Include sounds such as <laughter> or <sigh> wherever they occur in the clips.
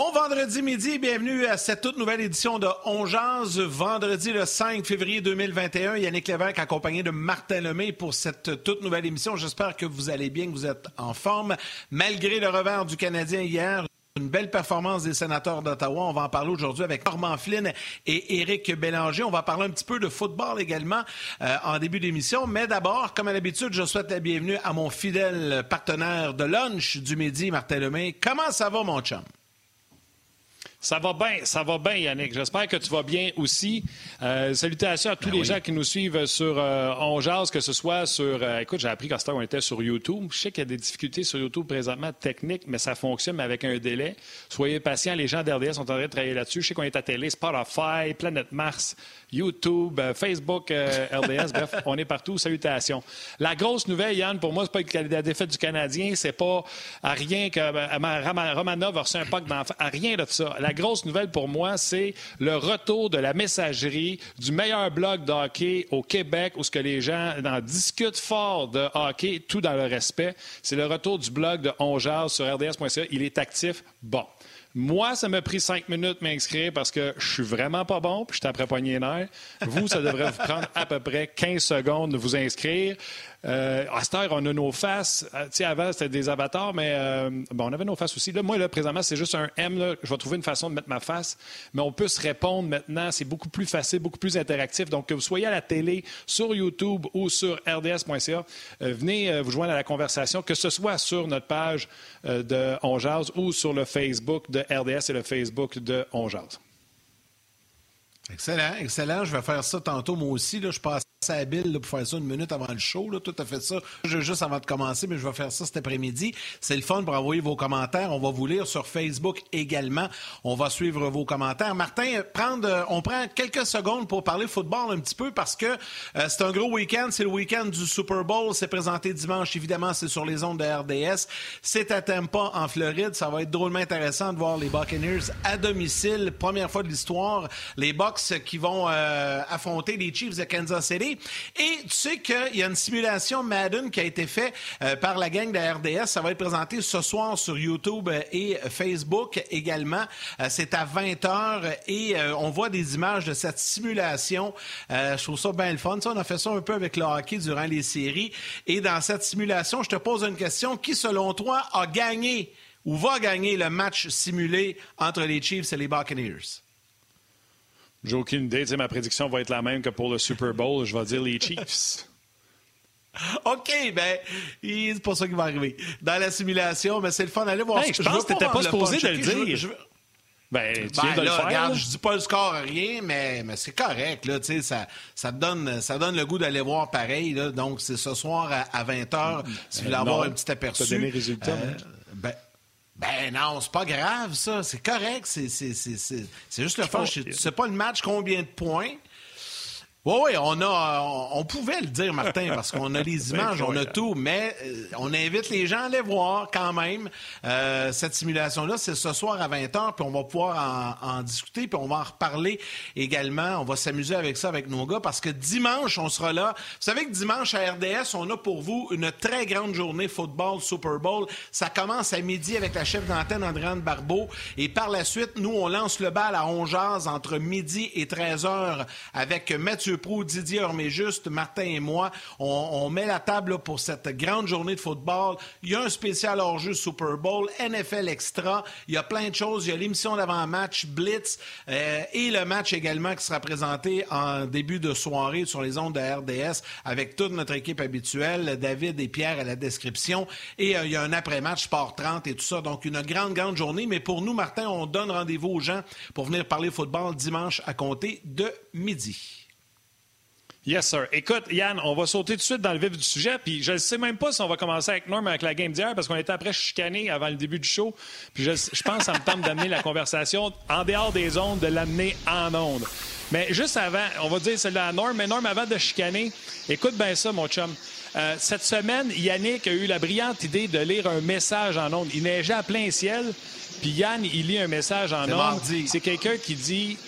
Bon vendredi midi, bienvenue à cette toute nouvelle édition de On Vendredi le 5 février 2021, Yannick Lévesque accompagné de Martin Lemay pour cette toute nouvelle émission. J'espère que vous allez bien, que vous êtes en forme. Malgré le revers du Canadien hier, une belle performance des sénateurs d'Ottawa. On va en parler aujourd'hui avec Norman Flynn et Éric Bélanger. On va parler un petit peu de football également euh, en début d'émission. Mais d'abord, comme à l'habitude, je souhaite la bienvenue à mon fidèle partenaire de lunch du midi, Martin Lemay. Comment ça va, mon chum? Ça va bien, ça va bien, Yannick. J'espère que tu vas bien aussi. Euh, salutations à tous ben les gens qui nous suivent sur euh, que ce soit sur. Euh, écoute, j'ai appris qu'à ce on était sur YouTube. Je sais qu'il y a des difficultés sur YouTube présentement techniques, mais ça fonctionne, mais avec un délai. Soyez patients, les gens d'RDS sont en train de travailler là-dessus. Je sais qu'on est à télé, Spotify, Planète Mars, YouTube, euh, Facebook, RDS, <laughs> bref, on est partout. Salutations. La grosse nouvelle, Yann, pour moi, c'est pas la défaite du Canadien, c'est pas à rien que Romanov a reçu un pack d'enfants, à rien de ça. La grosse nouvelle pour moi, c'est le retour de la messagerie du meilleur blog de hockey au Québec où ce que les gens en discutent fort de hockey, tout dans le respect. C'est le retour du blog de Ongears sur rds.ca. Il est actif. Bon. Moi, ça m'a pris cinq minutes m'inscrire parce que je suis vraiment pas bon, puis je poignée nerf. Vous, ça devrait vous prendre à peu près 15 secondes de vous inscrire. Euh, à cette heure, on a nos faces. Euh, tu sais, avant, c'était des avatars, mais euh, bon, on avait nos faces aussi. Là, moi, là, présentement, c'est juste un M. Là. Je vais trouver une façon de mettre ma face. Mais on peut se répondre maintenant. C'est beaucoup plus facile, beaucoup plus interactif. Donc, que vous soyez à la télé, sur YouTube ou sur rds.ca, venez vous joindre à la conversation, que ce soit sur notre page de On ou sur le Facebook de RDS et le Facebook de On Excellent, excellent. Je vais faire ça tantôt, moi aussi. Là, je passe à Bill pour faire ça une minute avant le show. Là. Tout a fait ça juste avant de commencer, mais je vais faire ça cet après-midi. C'est le fun pour envoyer vos commentaires. On va vous lire sur Facebook également. On va suivre vos commentaires. Martin, prendre, on prend quelques secondes pour parler football un petit peu parce que euh, c'est un gros week-end. C'est le week-end du Super Bowl. C'est présenté dimanche. Évidemment, c'est sur les ondes de RDS. C'est à Tampa, en Floride. Ça va être drôlement intéressant de voir les Buccaneers à domicile. Première fois de l'histoire. Les Bucks qui vont euh, affronter les Chiefs de Kansas City. Et tu sais qu'il y a une simulation Madden qui a été faite euh, par la gang de RDS. Ça va être présenté ce soir sur YouTube euh, et Facebook également. C'est à 20h et on voit des images de cette simulation. je trouve ça bien le fun. Ça, on a fait ça un peu avec le hockey durant les séries. Et dans cette simulation, je te pose une question. Qui, selon toi, a gagné ou va gagner le match simulé entre les Chiefs et les Buccaneers? J'ai aucune idée. ma prédiction va être la même que pour le Super Bowl. Je vais dire les Chiefs. <laughs> OK, ben, c'est pas ça qui va arriver. Dans la simulation, mais c'est le fun d'aller voir. je pense que t'étais pas supposé de le dire. Ben, tu viens de le faire. Regarde, je dis pas le score à rien, mais, mais c'est correct. Là, ça, ça, donne, ça donne le goût d'aller voir pareil. Là, donc, c'est ce soir à, 20h. Si vous voulez avoir un petit aperçu. Tu les résultats, euh, ben, ben non, c'est pas grave, ça. C'est correct. C'est juste le fun. C'est pas le match combien de points. Oui, oui, on a, on, pouvait le dire, Martin, parce qu'on a les <laughs> images, on a tout, mais euh, on invite les gens à aller voir quand même. Euh, cette simulation-là, c'est ce soir à 20h, puis on va pouvoir en, discuter, puis on va en reparler également. On va s'amuser avec ça avec nos gars, parce que dimanche, on sera là. Vous savez que dimanche à RDS, on a pour vous une très grande journée football Super Bowl. Ça commence à midi avec la chef d'antenne Andréane Barbeau, et par la suite, nous, on lance le bal à 11 entre midi et 13h avec Mathieu Pro, Didier juste Martin et moi, on, met la table pour cette grande journée de football. Il y a un spécial hors-jeu Super Bowl, NFL Extra, il y a plein de choses. Il y a l'émission d'avant-match, Blitz, euh, et le match également qui sera présenté en début de soirée sur les ondes de RDS avec toute notre équipe habituelle, David et Pierre à la description. Et euh, il y a un après-match Sport 30 et tout ça. Donc, une grande, grande journée. Mais pour nous, Martin, on donne rendez-vous aux gens pour venir parler football dimanche à compter de midi. Yes, sir. Écoute, Yann, on va sauter tout de suite dans le vif du sujet. Puis je ne sais même pas si on va commencer avec Norm avec la game d'hier parce qu'on était après chicané avant le début du show. Puis je, pense que ça me tente d'amener la conversation en dehors des ondes, de l'amener en ondes. Mais juste avant, on va dire celle à Norm. Mais Norm, avant de chicaner, écoute bien ça, mon chum. Euh, cette semaine, Yannick a eu la brillante idée de lire un message en ondes. Il neigeait à plein ciel. Puis Yann, il lit un message en ondes. C'est quelqu'un qui dit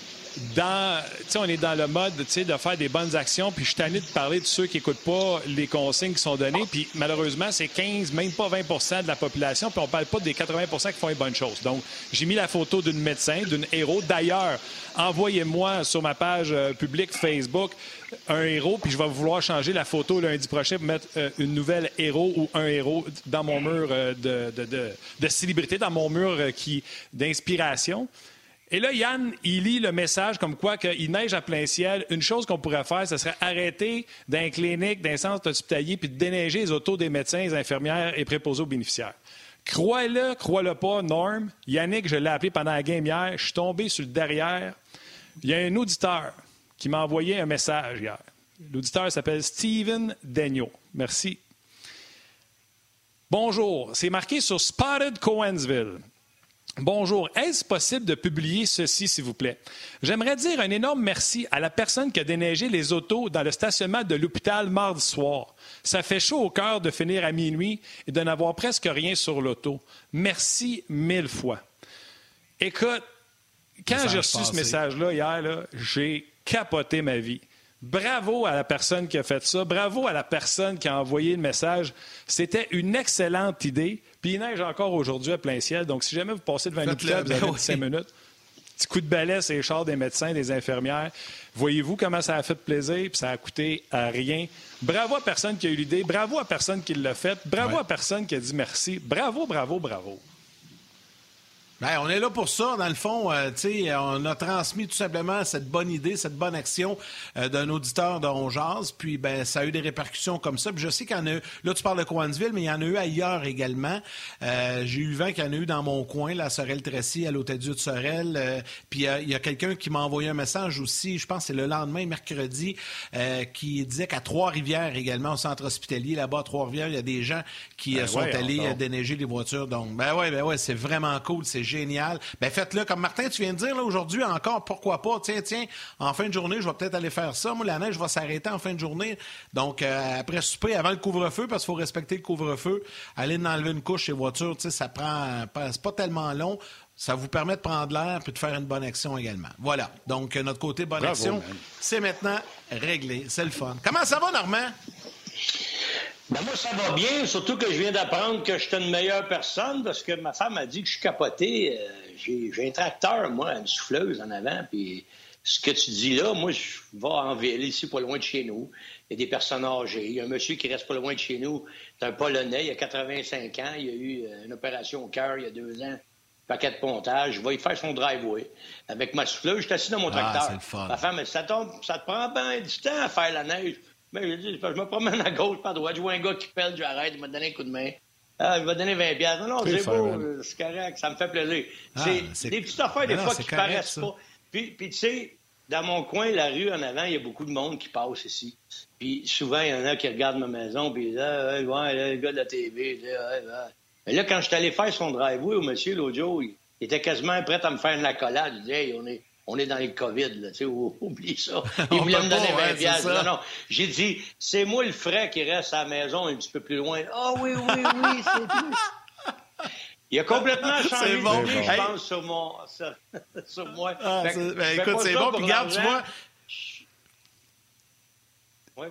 on est dans le mode de faire des bonnes actions, puis je suis tanné de parler de ceux qui n'écoutent pas les consignes qui sont données, puis malheureusement, c'est 15, même pas 20% de la population, puis on parle pas des 80% qui font les bonnes choses. Donc, j'ai mis la photo d'une médecin, d'une héros. D'ailleurs, envoyez-moi sur ma page euh, publique Facebook un héros, puis je vais vouloir changer la photo lundi prochain pour mettre euh, une nouvelle héros ou un héros dans mon mur euh, de, de, célébrité, dans mon mur qui d'inspiration. Et là, Yann, il lit le message comme quoi qu'il neige à plein ciel. Une chose qu'on pourrait faire, ce serait arrêter d'un clinique, d'un centre hospitalier, puis de déneiger les autos des médecins, des infirmières et préposés aux bénéficiaires. Crois-le, crois-le pas, Norm. Yannick, je l'ai appelé pendant la game hier. Je suis tombé sur le derrière. Il y a un auditeur qui m'a envoyé un message hier. L'auditeur s'appelle Steven Degnaud. Merci. Bonjour. C'est marqué sur Spotted Cohensville. Bonjour. Est-ce possible de publier ceci, s'il vous plaît? J'aimerais dire un énorme merci à la personne qui a déneigé les autos dans le stationnement de l'hôpital mardi soir. Ça fait chaud au cœur de finir à minuit et de n'avoir presque rien sur l'auto. Merci mille fois. Écoute, quand j'ai reçu ce message-là hier, j'ai capoté ma vie. Bravo à la personne qui a fait ça. Bravo à la personne qui a envoyé le message. C'était une excellente idée. Puis il neige encore aujourd'hui à plein ciel. Donc, si jamais vous passez devant une hôpital, vous avez 5 minutes. Petit coup de balai, c'est les chars des médecins, des infirmières. Voyez-vous comment ça a fait plaisir, puis ça a coûté à rien. Bravo à personne qui a eu l'idée. Bravo à personne qui l'a fait. Bravo à personne qui a dit merci. Bravo, bravo, bravo. Ben, on est là pour ça. Dans le fond, euh, on a transmis tout simplement cette bonne idée, cette bonne action euh, d'un auditeur de Jazz. Puis, ben, ça a eu des répercussions comme ça. Puis je sais qu'il y en a eu, là, tu parles de Coansville, mais il y en a eu ailleurs également. Euh, j'ai eu vent qu'il y en a eu dans mon coin, la Sorel-Tracy, à l'Hôtel-Dieu de Sorel. puis, il y a quelqu'un qui m'a envoyé un message aussi, je pense que c'est le lendemain, mercredi, qui disait qu'à Trois-Rivières également, au centre hospitalier, là-bas, à Trois-Rivières, il y a des gens qui ben sont allés déneiger les voitures. Donc, ben ouais, ben ouais, c'est vraiment cool. C'est génial. Ben faites-le comme Martin, tu viens de dire là aujourd'hui encore, pourquoi pas? Tiens, tiens, en fin de journée, je vais peut-être aller faire ça. Moi, la neige va s'arrêter en fin de journée. Donc, euh, après souper, avant le couvre-feu, parce qu'il faut respecter le couvre-feu, aller enlever une couche chez voitures, tu sais, ça prend, c'est pas tellement long. Ça vous permet de prendre l'air et de faire une bonne action également. Voilà. Donc, notre côté bonne action, c'est maintenant réglé. C'est le fun. Comment ça va, Normand? Ben moi, ça va bien, surtout que je viens d'apprendre que je suis une meilleure personne parce que ma femme a dit que je suis capoté. Euh, j'ai un tracteur, moi, une souffleuse en avant, puis ce que tu dis là, moi, je vais en ville, ici, pas loin de chez nous. Il y a des personnes âgées. Il y a un monsieur qui reste pas loin de chez nous. C'est un Polonais, il a 85 ans. Il a eu euh, une opération au cœur il y a deux ans. Paquet de pontage. Je vais y faire son driveway. Avec ma souffleuse, je suis assis dans mon ah, tracteur. Ma femme, ça, tombe, ça te prend bien du temps à faire la neige. Mais je, dis, je me promène à gauche, pas à droite. Je vois un gars qui pèle, j'arrête, il m'a donné un coup de main. Ah, il va donner 20 piastres. Non, non, c'est beau, c'est correct, ça me fait plaisir. Ah, c'est des petites affaires, des fois, qui ne paraissent pas. Puis, puis tu sais, dans mon coin, la rue en avant, il y a beaucoup de monde qui passe ici. Puis souvent, il y en a qui regardent ma maison, puis ils disent Ah, ouais, le gars de la TV. Mais là, quand je suis allé faire son driveway au monsieur l'autre jour, il était quasiment prêt à me faire une accolade. Il dit Hey, on est, on est dans le COVID, là, tu sais, <laughs> oublie ça. <laughs> Il voulait me donner 20 piastres. Non, non. J'ai dit, c'est moi le frais qui reste à la maison un petit peu plus loin. Ah oui, oui, oui, <laughs> c'est tout. Il a complètement changé bon. je pense, sur, mon, sur, sur moi. Ah, ben, écoute, c'est bon. Puis regarde, tu vois,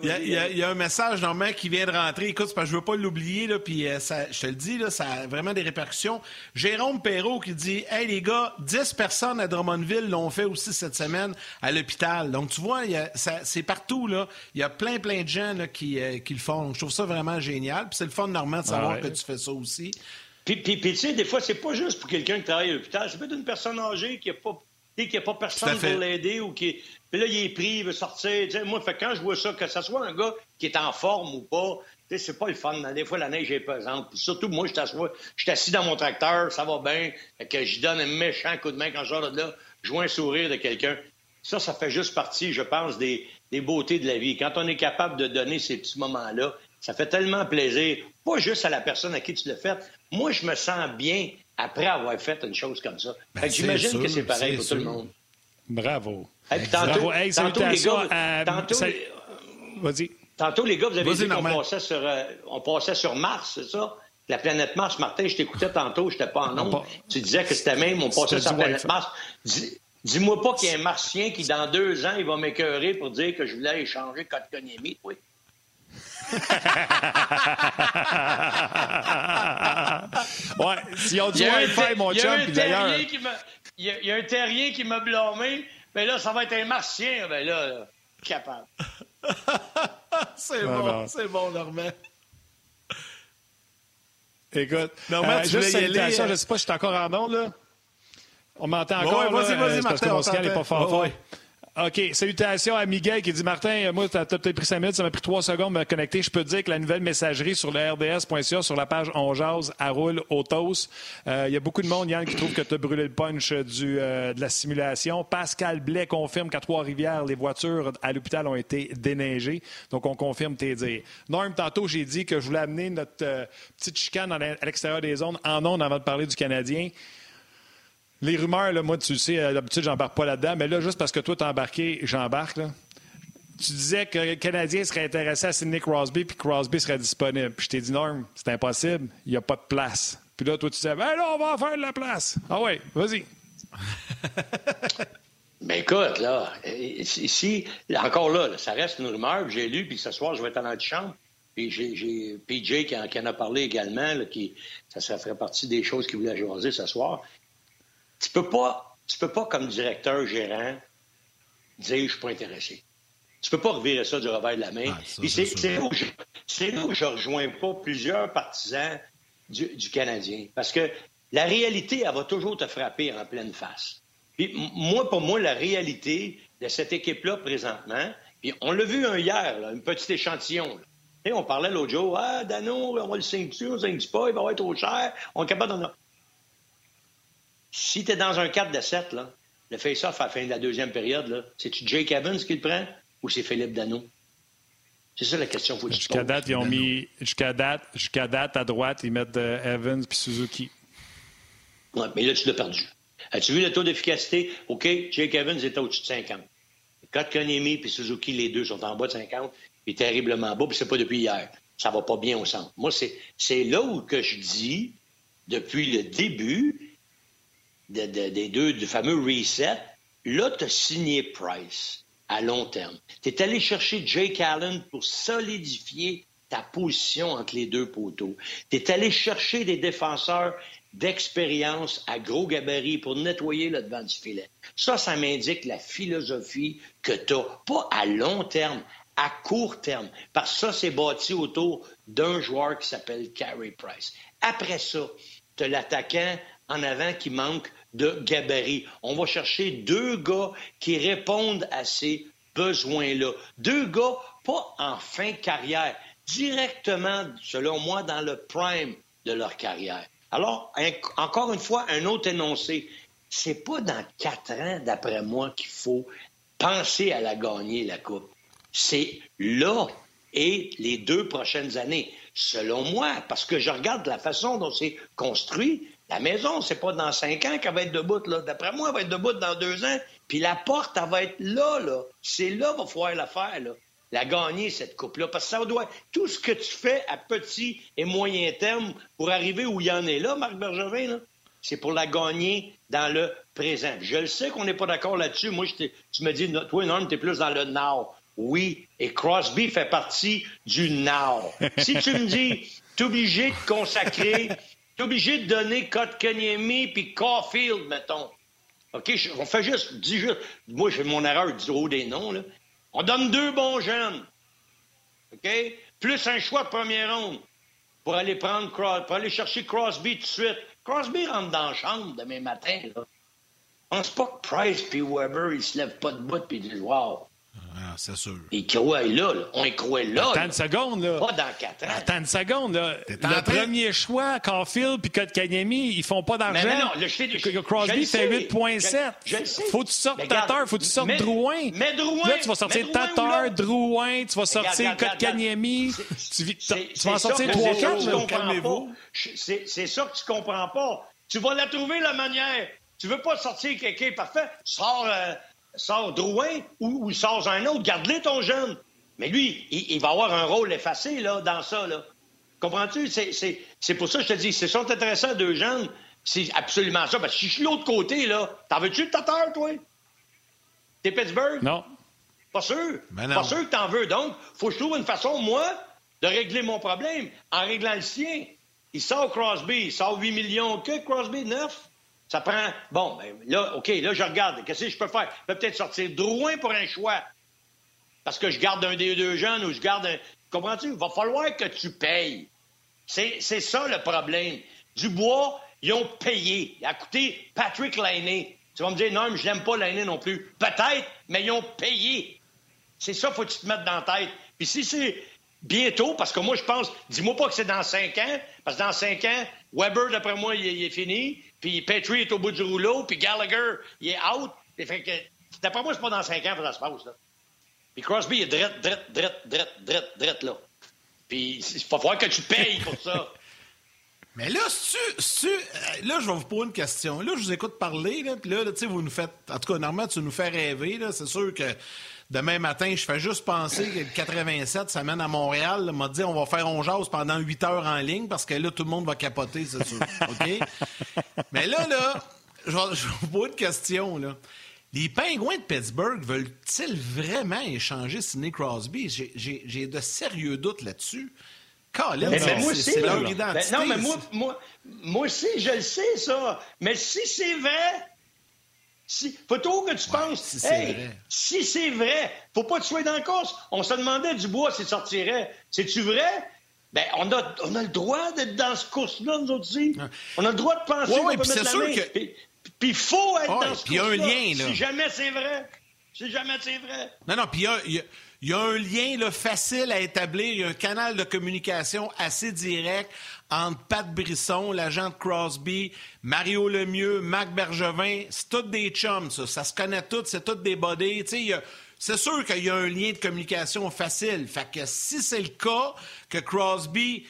il, y a, un message normalement qui vient de rentrer. Écoute, parce que je veux pas l'oublier, là, puis euh, je te le dis, là, ça a vraiment des répercussions. Jérôme Perrault qui dit Hey les gars, 10 personnes à Drummondville l'ont fait aussi cette semaine à l'hôpital. Donc tu vois, c'est partout, là. Il y a plein, plein de gens qui, euh, qui, le font. je trouve ça vraiment génial. Puis c'est le fun, Normand, de savoir que tu fais ça aussi. Puis, puis, tu sais, des fois, c'est pas juste pour quelqu'un qui travaille à l'hôpital. Ça peut être une personne âgée qui n'a pas qu'il n'y a pas personne pour l'aider ou qui. Puis là, il est pris, il veut sortir. moi, fait, quand je vois ça, que ce soit un gars qui est en forme ou pas, c'est pas le fun. Des fois, la neige est pesante. surtout, moi, je suis assis dans mon tracteur, ça va bien. que je donne un méchant coup de main quand je sors de là, je vois un sourire de quelqu'un. Ça, ça fait juste partie, je pense, des, des beautés de la vie. Quand on est capable de donner ces petits moments-là, ça fait tellement plaisir, pas juste à la personne à qui tu l'as fait. Moi, je me sens bien après avoir fait une chose comme ça. Ben, j'imagine que c'est pareil pour tout le monde. Bravo. Tantôt, tantôt, les gars, tantôt, Vas-y. Tantôt, les gars, vous avez dit qu'on passait sur, euh, on passait sur Mars, c'est ça? La planète Mars. Martin, je t'écoutais tantôt, je n'étais pas en nombre. Tu disais que c'était même, on passait sur la planète Mars. Dis-moi pas qu'il y a un martien qui, dans deux ans, il va m'écœurer pour dire que je voulais échanger Kotkaniemi, oui. <laughs> ouais, si on dit Wi-Fi, mon chum, puis d'ailleurs. Il y, a un terrien qui m'a blâmé, mais là, ça va être un martien, ben là, capable. <laughs> c'est bon, c'est bon, Normand. Écoute, Normand, euh, tu juste salutation, je ne sais pas si je suis encore en onde, là. On m'entend encore. vas-y, vas-y, euh, Martin. Parce que mon n'est pas fort. fort. OK. Salutations à Miguel qui dit Martin, moi, tu as peut-être pris 5 minutes, ça m'a pris 3 secondes de me connecter. Je peux te dire que la nouvelle messagerie sur le RDS.ca, sur la page On Jase, à roule au Il y a beaucoup de monde, Yann, qui trouve que tu as brûlé le punch du, euh, de la simulation. Pascal Blais confirme qu'à Trois-Rivières, les voitures à l'hôpital ont été déneigées. Donc, on confirme tes dires. Norm, tantôt, j'ai dit que je voulais amener notre euh, petite chicane à l'extérieur des zones en ondes avant de parler du Canadien. Les rumeurs, là, moi, tu sais, euh, d'habitude, j'embarque pas là-dedans, mais là, juste parce que toi, t'es embarqué, j'embarque. Tu disais que le Canadien serait intéressé à Sidney Crosby puis Crosby serait disponible. Puis je t'ai dit, non, c'est impossible, il n'y a pas de place. Puis là, toi, tu disais, ben là, on va en faire de la place. Ah ouais, vas-y. <laughs> Ben écoute, là, ici, encore là, ça reste une rumeur j'ai lu, puis ce soir, je vais être dans la chambre. Puis j'ai PJ qui en, a parlé également, qui, ça, ça ferait partie des choses qu'il voulait jaser ce soir. Tu peux pas, tu peux pas, comme directeur gérant, dire je suis pas intéressé. Tu peux pas revirer ça du revers de la main. Ah, c'est là, où je, rejoins pas plusieurs partisans du, Canadien. Parce que la réalité, elle va toujours te frapper en pleine face. Puis moi, pour moi, la réalité de cette équipe-là présentement, puis on l'a vu un hier, là, un petit échantillon. Et on parlait l'autre jour, ah, Dano, on va le signer on le signe pas, il va être trop cher, on est capable d'en si tu es dans un 4 de 7, là, le face-off à la fin de la deuxième période, c'est-tu Jake Evans qui le prend ou c'est Philippe Dano? C'est ça la question faut Jusqu'à date, ils ont mis. Jusqu'à date, jusqu'à date, à droite, ils mettent euh, Evans puis Suzuki. Oui, mais là, tu l'as perdu. As-tu vu le taux d'efficacité? OK, Jake Evans est au-dessus de 50. Kotkaniemi puis Suzuki, les deux sont en bas de 50, puis terriblement bas, puis c'est pas depuis hier. Ça va pas bien au centre. Moi, c'est là où que je dis, depuis le début, des deux, du fameux reset, là, tu as signé Price à long terme. Tu es allé chercher Jake Allen pour solidifier ta position entre les deux poteaux. Tu es allé chercher des défenseurs d'expérience à gros gabarit pour nettoyer le devant du filet. Ça, ça m'indique la philosophie que tu as, pas à long terme, à court terme, parce que ça, c'est bâti autour d'un joueur qui s'appelle Carey Price. Après ça, tu as l'attaquant en avant qui manque de gabarit. On va chercher deux gars qui répondent à ces besoins-là. Deux gars pas en fin carrière, directement, selon moi, dans le prime de leur carrière. Alors, encore une fois, un autre énoncé. C'est pas dans quatre ans, d'après moi, qu'il faut penser à la gagner, la Coupe. C'est là et les deux prochaines années, selon moi, parce que je regarde la façon dont c'est construit, la maison, c'est pas dans cinq ans qu'elle va être debout, là. D'après moi, elle va être debout dans deux ans. Puis la porte, elle va être là, là. C'est là qu'il va falloir la faire, là. La gagner, cette coupe-là. Parce que ça doit. Tout ce que tu fais à petit et moyen terme pour arriver où il y en est là, Marc Bergevin, c'est pour la gagner dans le présent. Je le sais qu'on n'est pas d'accord là-dessus. Moi, tu me dis, toi, Norm, tu es plus dans le now. Oui, et Crosby fait partie du now. si tu me dis, tu es obligé de consacrer obligé de donner Kotkaniemi puis Caulfield, mettons. OK, on fait juste, dis juste, moi, je fais mon erreur du haut des noms, là. On donne deux bons jeunes. OK? Plus un choix de première ronde pour aller prendre pour aller chercher Crosby tout de suite. Crosby rentre dans la chambre demain matin, là. Pense pas que Price puis Weber, ils se lèvent pas de bout puis disent Wow, ah, c'est sûr. Il croit là, là. On y croit là. Attends une seconde, là. Pas dans quatre ans. Attends une seconde, là. Le premier choix, Caulfield puis Kotkaniemi, ils font pas d'argent. Mais non, le sais, Crosby fait 8,7. Faut que tu sortes Tatar, faut que tu sortes Drouin. Mais Drouin. Là, tu vas sortir Tatar, Drouin, tu vas sortir Kotkaniemi. Tu vas en sortir 3-4, C'est ça que tu comprends pas. Tu vas la trouver, la manière. Tu veux pas sortir quelqu'un parfait. Sors euh, sors Drouin ou, ou sors un autre, garde-le ton jeune. Mais lui, il, va avoir un rôle effacé là, dans ça. Là. Comprends-tu? C'est pour ça que je te dis, c'est sont intéressants deux jeunes, c'est absolument ça. Parce que si je suis de l'autre côté, là, t'en veux-tu de Tatar, toi? T'es Pittsburgh? Non. Pas sûr? Pas sûr que t'en veux. Donc, faut que je trouve une façon, moi, de régler mon problème en réglant le sien. Il sort Crosby, il sort 8 millions. Que Crosby, 9? Ça prend. Bon, ben là, OK, là, je regarde. Qu'est-ce que je peux faire? Je peux peut-être sortir Drouin pour un choix. Parce que je garde un des deux jeunes ou je garde un. Comprends-tu? Il va falloir que tu payes. C'est ça le problème. Dubois, ils ont payé. Il a coûté Patrick Lainé. Tu vas me dire, non, mais je n'aime pas Lainé non plus. Peut-être, mais ils ont payé. C'est ça, faut que tu te mettes dans la tête. Puis si c'est bientôt, parce que moi, je pense, dis-moi pas que c'est dans cinq ans, parce que dans cinq ans, Weber, d'après moi, il, est fini, puis Petrie est au bout du rouleau, puis Gallagher, il est out. Fait que, d'après moi, c'est pas dans cinq ans que ça se passe, là. Puis Crosby est drette, drette, drette, drette, drette, drette, là. Puis il va falloir que tu payes pour ça. <laughs> Mais là, tu, euh, là, je vais vous poser une question. Là, je vous écoute parler, là, puis là, tu sais, vous nous faites... En tout cas, normalement, tu nous fais rêver, là. C'est sûr que demain matin, je fais juste penser que le 87, ça mène à Montréal. m'a dit, on va faire on pendant 8 heures en ligne parce que là, tout le monde va capoter, c'est sûr. <laughs> OK? Mais là, là, je vais, vous poser une question, là. Les Pingouins de Pittsburgh veulent-ils vraiment échanger Sidney Crosby? J'ai de sérieux doutes là-dessus. Colin, c'est leur identité. non, mais moi, moi, moi aussi, je le sais, ça. Mais si c'est vrai, si, faut tout que tu penses, si hey, vrai. si c'est vrai, faut pas que tu sois dans la course. On se demandait du bois s'il sortirait. C'est-tu vrai? Ben, on a, on a le droit d'être dans ce course-là, nous aussi. On a le droit de penser qu'on peut mettre la main. Que... Puis il faut être dans ce course-là. Si jamais c'est vrai. Si jamais c'est vrai. Non, non, puis il y a il y a un lien là, facile à établir, il y a un canal de communication assez direct entre Pat Brisson, l'agent de Crosby, Mario Lemieux, Marc Bergevin. C'est tous des chums, ça. Ça se connaît tous, c'est tous des bodies. C'est sûr qu'il y a un lien de communication facile. Fait que si c'est le cas que Crosby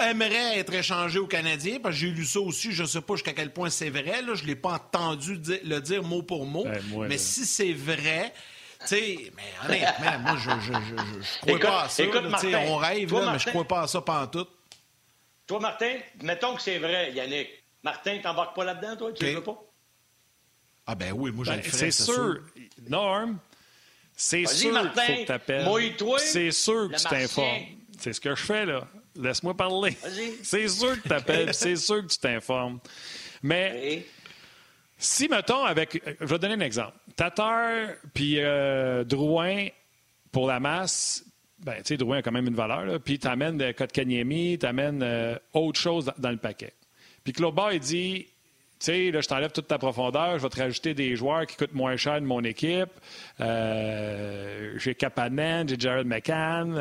aimerait être échangé aux Canadiens, parce que j'ai lu ça aussi, je ne sais pas jusqu'à quel point c'est vrai, là, je ne l'ai pas entendu le dire mot pour mot, ben, mais si c'est vrai, tu sais, mais honnêtement, moi, je, je crois pas à ça. Écoute, Martin, on rêve, là, mais je crois pas à ça tout. Toi, Martin, mettons que c'est vrai, Yannick. Martin, t'embarques pas là-dedans, toi? Tu ne veux pas? Ah ben oui, moi, je ben, le ferais, c'est sûr. Norm, c'est sûr qu'il faut que t'appelles. C'est sûr que tu t'informes. C'est ce que je fais, là. Laisse-moi parler. <laughs> C'est sûr que t'appelles, c'est sûr que tu t'informes. Mais... Si, mettons, avec. Je vais donner un exemple. Tatar puis euh, Drouin, pour la masse, ben, tu sais, Drouin a quand même une valeur, puis tu amènes de Kotkaniemi, tu amènes euh, autre chose dans, le paquet. Puis Claude il dit tu sais, là, je t'enlève toute ta profondeur, je vais te rajouter des joueurs qui coûtent moins cher de mon équipe. Euh, j'ai Kapanen, j'ai Jared McCann,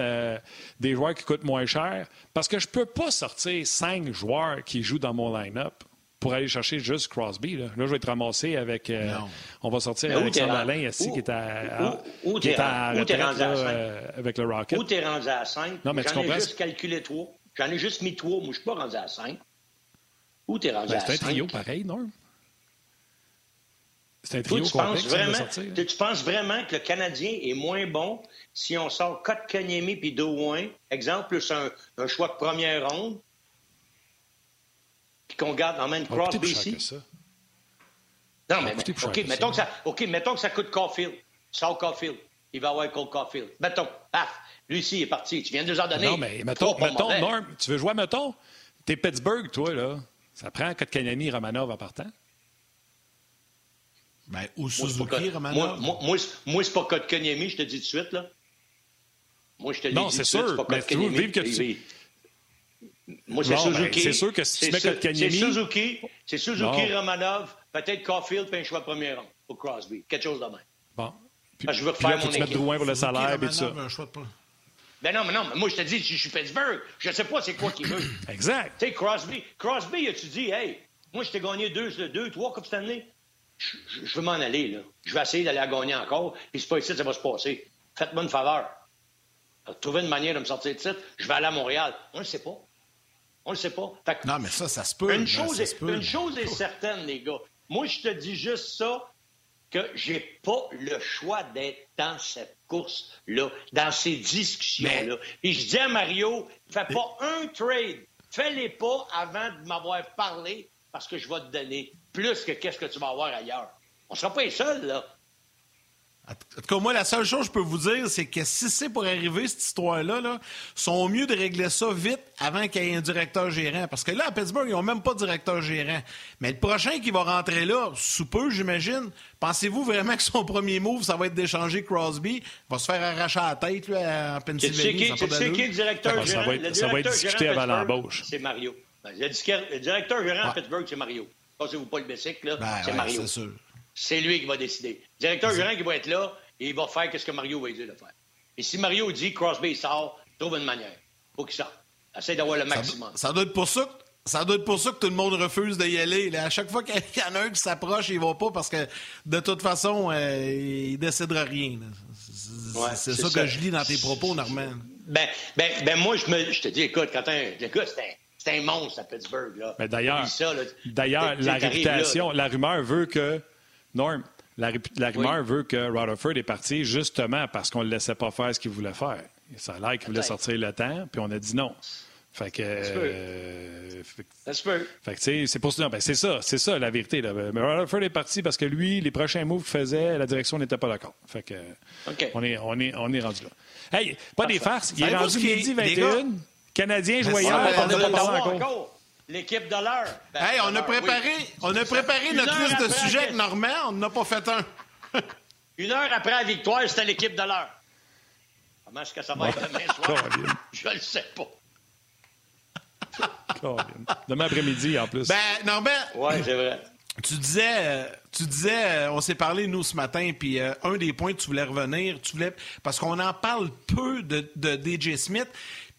des joueurs qui coûtent moins cher. Parce que je peux pas sortir cinq joueurs qui jouent dans mon line-up pour aller chercher juste Crosby. Là, là je vais être ramassé avec. Euh, on va sortir avec Alexandre Alain ici qui est à. Où, t'es rendu? à 5 euh, avec le Rocket. Où t'es rendu à 5 Non, mais J'en ai juste calculé 3. J'en ai juste mis 3. Moi, je suis pas rendu à 5. Où t'es rendu ben, à 5 C'est un trio pareil, non? C'est un trio tu penses, vraiment, tu penses vraiment que le Canadien est moins bon si on sort Kotkaniemi puis Drouin, exemple, c'est un, un choix de première ronde, puis qu'on garde, emmène Crosby ici. Non, mais, OK, mettons que ça, OK, mettons que ça coûte Caulfield. Saul Caulfield. Il va avoir Cole Caulfield. Mettons, paf, lui ici est parti. Tu viens de nous en donner. Non, mais mettons, mettons Norm, tu veux jouer, mettons, t'es Pittsburgh, toi, là. Ça prend Kotkaniemi et Romanov en partant? Ben, ou Suzuki, Romanov. Moi, moi, moi, c'est pas Kotkaniemi, je te dis tout de suite, là. Moi, je te dis Non, c'est sûr, mais tu veux vivre que tu... Moi, c'est ben, Suzuki. c'est sûr que si tu mets C'est Suzuki, c'est Suzuki, Romanov, peut-être Caulfield, puis un choix de premier rang pour Crosby. Quelque chose de même. Bon. Puis, je veux puis là, mon tu équipe. Drouin pour le salaire et tout ça. Ben non, mais non, mais moi, je te dis, je suis Pittsburgh. Je ne sais pas c'est quoi qu'il veut. <clears throat> exact. Tu sais, Crosby, Crosby, as-tu dit, hey, moi, je t'ai gagné deux, deux, trois Coupes Stanley? Je, je, je veux m'en aller, là. Je vais essayer d'aller à gagner encore, puis c'est pas ici que ça va se passer. Faites-moi une faveur. Trouver une manière de me sortir de titre. Je vais aller à Montréal. On ne sait pas. On ne le sait pas. non, mais ça, ça se peut. Une, chose, est, une chose est certaine, les gars. Moi, je te dis juste ça, que j'ai pas le choix d'être dans cette course-là, dans ces discussions-là. Et je dis à Mario, fais pas un trade. Fais-les pas avant de m'avoir parlé, parce que je vais te donner plus que qu'est-ce que tu vas avoir ailleurs. On sera pas les seuls, là. En tout cas, moi, la seule chose que je peux vous dire, c'est que si c'est pour arriver, cette histoire-là, là, sont mieux de régler ça vite avant qu'il y ait un directeur gérant. Parce que là, à Pittsburgh, ils n'ont même pas de directeur gérant. Mais le prochain qui va rentrer là, sous peu, j'imagine, pensez-vous vraiment que son premier move, ça va être d'échanger Crosby? Il va se faire arracher la tête là, en Pennsylvanie. C'est qui, qui, le directeur gérant? Ça va être, ça va être discuté avant l'embauche. C'est Mario. Ben, le, directeur gérant à Pittsburgh, c'est Mario. Pensez-vous pas le bicycle, là? Ben, c'est Mario. C'est sûr. C'est lui qui va décider. Le directeur gérant qui va être là, et il va faire ce que Mario va dire de faire. Et si Mario dit Crosby sort, trouve une manière. Faut qu'il sorte. Essaye d'avoir le maximum. Ça, doit être pour ça que ça doit être pour ça que tout le monde refuse d'y aller. Là, à chaque fois qu'il y en a un qui s'approche, il va pas parce que de toute façon, euh, il décidera rien. C'est ça, que je lis dans tes propos, Normand. Ben, ben, ben moi, je, me, je te dis, écoute, quand un, écoute, c'est un, un, monstre à Pittsburgh. Là. Mais d'ailleurs, d'ailleurs, la réputation, la rumeur veut que Norm, la, rumeur veut que Rutherford est parti justement parce qu'on ne le laissait pas faire ce qu'il voulait faire. Ça a l'air qu'il voulait sortir le temps, puis on a dit non. Fait que. Euh, fait, que, c'est pour ça. Ben, c'est ça, c'est ça la vérité. Là. Mais Rutherford est parti parce que lui, les prochains moves qu'il faisait, la direction n'était pas d'accord. Fait que. On, est, on, est, on est rendu là. Hey, pas des farces. Il est rendu midi 21. Canadien, voyais, on n'a pas encore l'équipe de l'heure. Ben, hey, on a préparé, on a préparé notre liste de sujets avec Normand, on n'en a pas fait un. <laughs> Une heure après la victoire, c'était l'équipe de l'heure. Comment est-ce que ça va être demain soir? <laughs> Je le sais pas. <laughs> Demain après-midi, en plus. Ben, Normand. Oui, c'est vrai. Tu disais, tu disais, on s'est parlé nous ce matin, puis euh, un des points que tu voulais revenir, tu voulais, parce qu'on en parle peu de, de DJ Smith,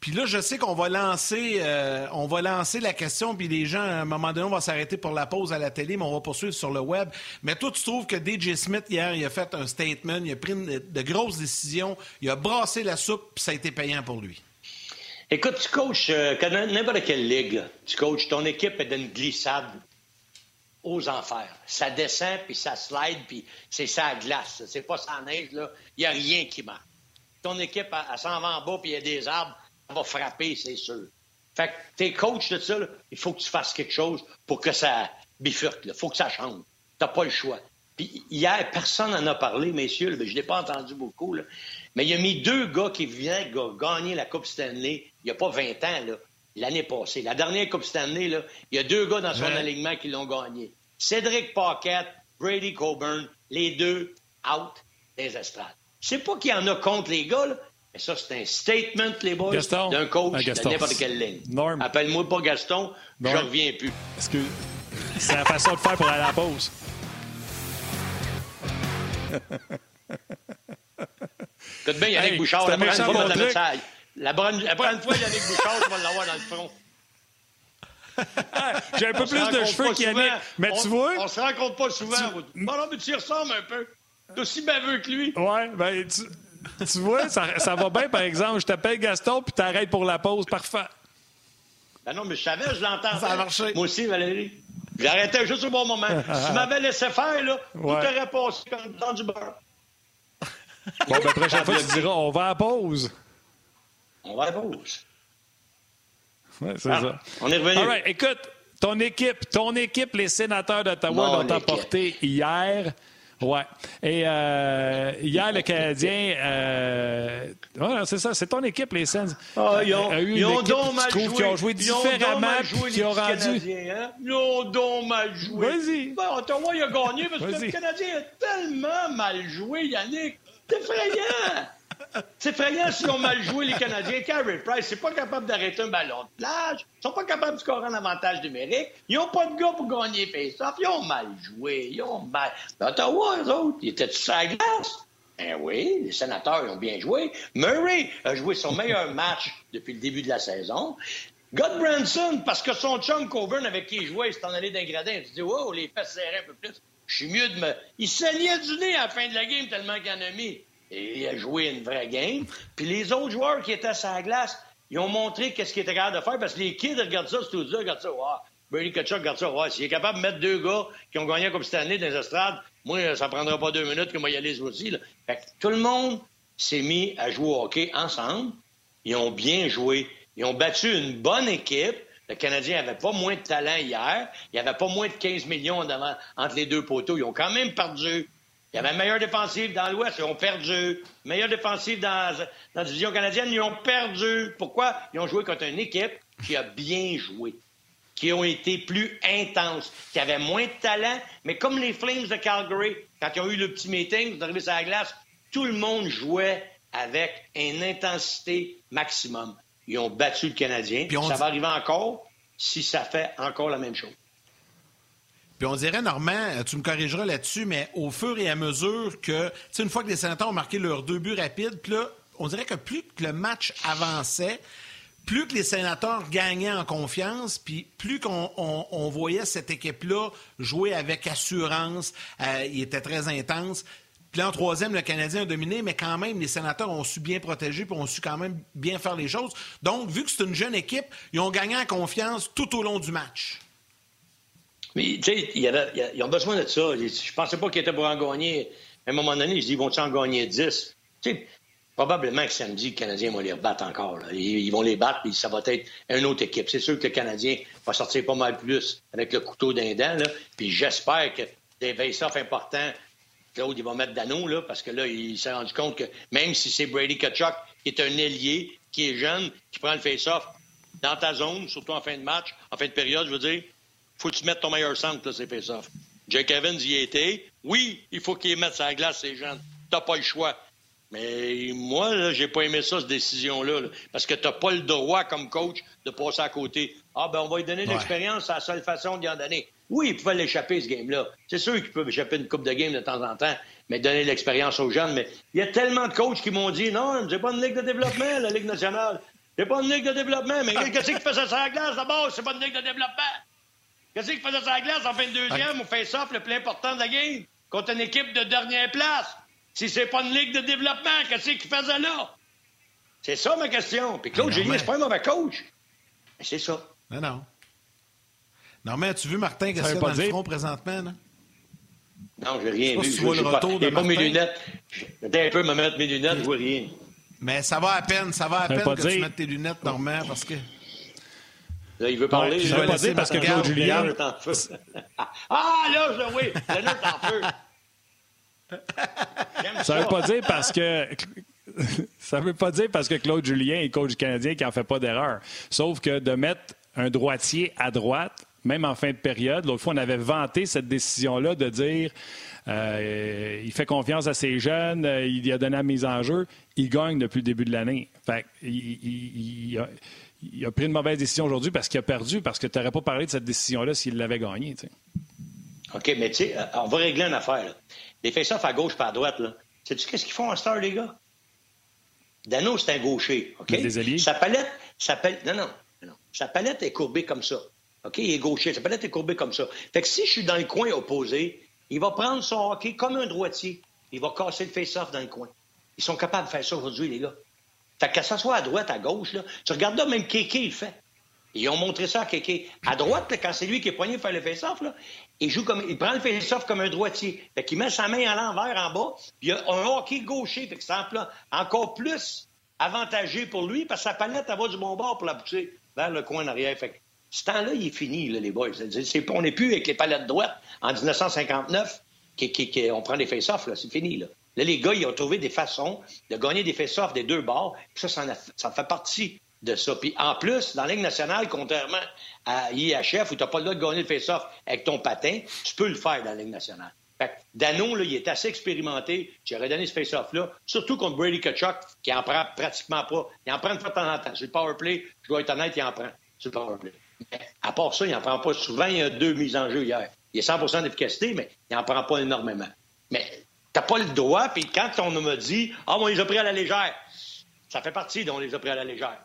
puis là, je sais qu'on va lancer, euh, on va lancer la question, puis les gens, à un moment donné, on va s'arrêter pour la pause à la télé, mais on va poursuivre sur le web. Mais toi, tu trouves que DJ Smith, hier, il a fait un statement, il a pris de grosses décisions, il a brassé la soupe, puis ça a été payant pour lui. Écoute, tu coaches euh, n'importe quelle ligue, tu coaches, ton équipe est d'une glissade aux enfers. Ça descend, puis ça slide, puis c'est ça glace. C'est pas ça neige, là. Il n'y a rien qui marche. Ton équipe, elle s'en va en bas, puis il y a des arbres va frapper, c'est sûr. Fait que t'es coach de ça, il faut que tu fasses quelque chose pour que ça bifurque. Il faut que ça change. T'as pas le choix. Puis hier, personne n'en a parlé, messieurs, mais je ne l'ai pas entendu beaucoup. Mais il a mis deux gars qui viennent gagner la Coupe Stanley il n'y a pas 20 ans, l'année passée. La dernière Coupe Stanley, là, il y a deux gars dans son alignement qui l'ont gagné. Cédric Paquette, Brady Coburn, les deux out des estrades. Je sais pas qui en a contre les gars, là, et ça, c'est un statement, les boys, d'un coach ah, de n'importe quelle ligne. Appelle-moi pas Gaston, je je reviens plus. que C'est la façon de faire pour aller à la pause? Écoute bien, Yannick hey, Bouchard, la prochaine fois, la, ça, la, prochaine fois, Yannick Bouchard, tu vas l'avoir dans le front. J'ai un peu plus de cheveux qu'Yannick. Mais tu vois? On se rencontre pas souvent. Tu... Bon, non, mais tu y ressembles un peu. T'es aussi baveux que lui. Ouais, ben, tu, tu vois, ça, va bien, par exemple. Je t'appelle Gaston, puis t'arrêtes pour la pause. Parfait. Ben non, mais je savais, je l'entends. Ça a marché. Moi aussi, Valérie. J'arrêtais juste au bon moment. si tu m'avais laissé faire, là, ouais. tout aurait passé comme dans du beurre. Bon, ben, la prochaine fois, tu diras on va à pause. On va à pause. Oui, c'est ah, ça. On est revenu. All right, écoute, ton équipe, ton équipe, les sénateurs d'Ottawa l'ont emporté hier. Ouais. Et euh, hier, le Canadien, euh, c'est ça, c'est ton équipe, les Sens. Ah, ils ont, eu ils ont donc mal joué. Qui ont joué différemment, qui ont rendu. Hein? Ils ont donc mal joué. Vas-y. Ben, Ottawa, il a gagné parce que le Canadien a tellement mal joué, Yannick. C'est effrayant. C'est effrayant s'ils ont mal joué, les Canadiens. Carey Price, c'est pas capable d'arrêter un ballon de plage. Ils sont pas capables de scorer un avantage numérique. Ils ont pas de gars pour gagner face-off. Ils ont mal joué. Ils ont mal. Ottawa, eux autres, ils étaient sur la glace. Ben oui, les sénateurs ils ont bien joué. Murray a joué son meilleur <laughs> match depuis le début de la saison. God Branson, parce que son chum Coburn avec qui il jouait, il s'est en allé d'un gradin. Il se dit, oh, les fesses serrées un peu plus. Je suis mieux de me. Il saignait du nez à la fin de la game tellement qu'il en a mis. Et il a joué une vraie game. Puis les autres joueurs qui étaient sur la glace, ils ont montré qu'est-ce qu'ils étaient capables de faire parce que les kids regardent ça, tout ça, regardent ça. Wow. Bernie Kachuk regarde ça. Ouais, s'il est capable de mettre deux gars qui ont gagné comme cette année dans les estrades, moi, ça prendra pas deux minutes que moi y aller aussi. Fait que tout le monde s'est mis à jouer au hockey ensemble. Ils ont bien joué. Ils ont battu une bonne équipe. Le Canadien n'avait pas moins de talent hier. Il n'y avait pas moins de 15 millions entre les deux poteaux. Ils ont quand même perdu Il y avait une meilleure défensive dans l'Ouest, ils ont perdu. Meilleure défensive dans, dans la division canadienne, ils ont perdu. Pourquoi? Ils ont joué contre une équipe qui a bien joué, qui ont été plus intenses, qui avait moins de talent, mais comme les Flames de Calgary, quand ils ont eu le petit meeting, ils sont arrivés sur la glace, tout le monde jouait avec une intensité maximum. Ils ont battu le Canadien. Ça va arriver encore si ça fait encore la même chose. Puis on dirait, Normand, tu me corrigeras là-dessus, mais au fur et à mesure que, tu sais, une fois que les sénateurs ont marqué leurs deux buts rapides, puis là, on dirait que plus que le match avançait, plus que les sénateurs gagnaient en confiance, puis plus qu'on voyait cette équipe-là jouer avec assurance, euh, il était très intense. Puis là, en troisième, le Canadien a dominé, mais quand même, les sénateurs ont su bien protéger, puis ont su quand même bien faire les choses. Donc, vu que c'est une jeune équipe, ils ont gagné en confiance tout au long du match. Mais, tu sais, ils ont besoin de ça. Je pensais pas qu'ils étaient pour en gagner. À un moment donné, je dis, vont-ils en gagner 10? Tu sais, probablement que samedi, le Canadien va les rebattre encore. Ils, vont les battre, puis ça va être une autre équipe. C'est sûr que le Canadien va sortir pas mal plus avec le couteau d'un dent. Puis j'espère que des face-offs importants, Claude, il va mettre Dano, là, parce que là, il s'est rendu compte que même si c'est Brady Kachuk, qui est un ailier, qui est jeune, qui prend le face-off dans ta zone, surtout en fin de match, en fin de période, je veux dire, faut que tu mettes ton meilleur centre, là, ces face-offs. Jake Evans y était. Oui, il faut qu'il mette sa glace, ces jeunes. T'as pas le choix. Mais moi, là, j'ai pas aimé ça, cette décision-là. parce que t'as pas le droit, comme coach, de passer à côté. Ah, ben, on va lui donner l'expérience, c'est la seule façon d'y en donner. Oui, il pouvait l'échapper, ce game-là. C'est sûr qu'il peut échapper une coupe de game de temps en temps, mais donner l'expérience aux jeunes. Mais il y a tellement de coachs qui m'ont dit non, j'ai pas une ligue de développement, la Ligue nationale. J'ai pas une ligue de développement. Mais qu'est-ce qui fait ça sur la glace d'abord? C'est pas une ligue de développement. Qu'est-ce qu'il faisait sur la glace? En fin de deuxième ou face-off le plus important de la game contre une équipe de dernière place? Si c'est pas une ligue de développement, qu'est-ce qu'il faisait là? C'est ça ma question. Puis Claude Julien, c'est pas un mauvais coach. Mais c'est ça. Non, non. Non, mais as-tu vu Martin qu'est-ce qu'il y a dans le front présentement? Là? Non, j'ai rien vu. Je vois le retour pas, de pas mes lunettes. J'étais un peu me mettre mes lunettes, je vois rien. Mais ça va à peine, ça va à peine que tu mettes tes lunettes, Normand, parce que... Là, il veut parler. je vais <laughs> pas dire parce que Claude Julien. ah, là, je, oui, est en feu. Ça veut pas dire parce que. Ça veut pas dire parce que Claude Julien est coach canadien qui n'en fait pas d'erreur. Sauf que de mettre un droitier à droite, même en fin de période, l'autre fois, on avait vanté cette décision-là de dire euh, il fait confiance à ses jeunes, euh, il a donné la mise en jeu, il gagne depuis le début de l'année. Fait il, il a pris une mauvaise décision aujourd'hui parce qu'il a perdu, parce que tu n'aurais pas parlé de cette décision-là s'il l'avait gagnée. OK, mais tu sais, euh, on va régler une affaire. Les face-off à gauche pas à droite, là. Sais-tu qu'est-ce qu'ils font en star, les gars? Dano, c'est un gaucher, OK? Sa palette, sa palette, non, non, non. Sa palette est courbée comme ça. OK? Il est gaucher. Sa palette est courbée comme ça. Fait que si je suis dans le coin opposé, il va prendre son hockey comme un droitier. Il va casser le face-off dans le coin. Ils sont capables de faire ça aujourd'hui, les gars. Fait que ça soit à droite, à gauche, là, tu regardes là, même Kéké, il fait. Ils ont montré ça à Kéké. À droite, quand c'est lui qui est poigné faire le face-off, il joue comme, il prend le face-off comme un droitier. Fait qu'il met sa main à l'envers en bas, puis il a un hockey gaucher. Fait que c'est encore plus avantagé pour lui, parce que sa palette, elle va du bon bord pour la pousser vers le coin en arrière. Fait que ce temps-là, il est fini, là, les boys. on n'est plus avec les palettes droites en 1959 qu'on prend les face-off, c'est fini, là. Là, les gars, ils ont trouvé des façons de gagner des face-offs des deux bords. Ça, ça, fait partie de ça. Puis en plus, dans la Ligue nationale, contrairement à IHF, où tu n'as pas le droit de gagner le face-off avec ton patin, tu peux le faire dans la Ligue nationale. Fait que Dano, là, il est assez expérimenté. J'aurais donné ce face-off-là, surtout contre Brady Kachuk, qui en prend pratiquement pas. Il en prend de temps en temps. Sur le power play, je dois être honnête, il en prend sur le power play. Mais à part ça, il n'en prend pas souvent. Il y a deux mises en jeu hier. Il a 100% d'efficacité, mais il n'en prend pas énormément. Mais T'as pas le droit, puis quand on me dit Ah, on les a pris à la légère, ça fait partie dont on les a pris à la légère.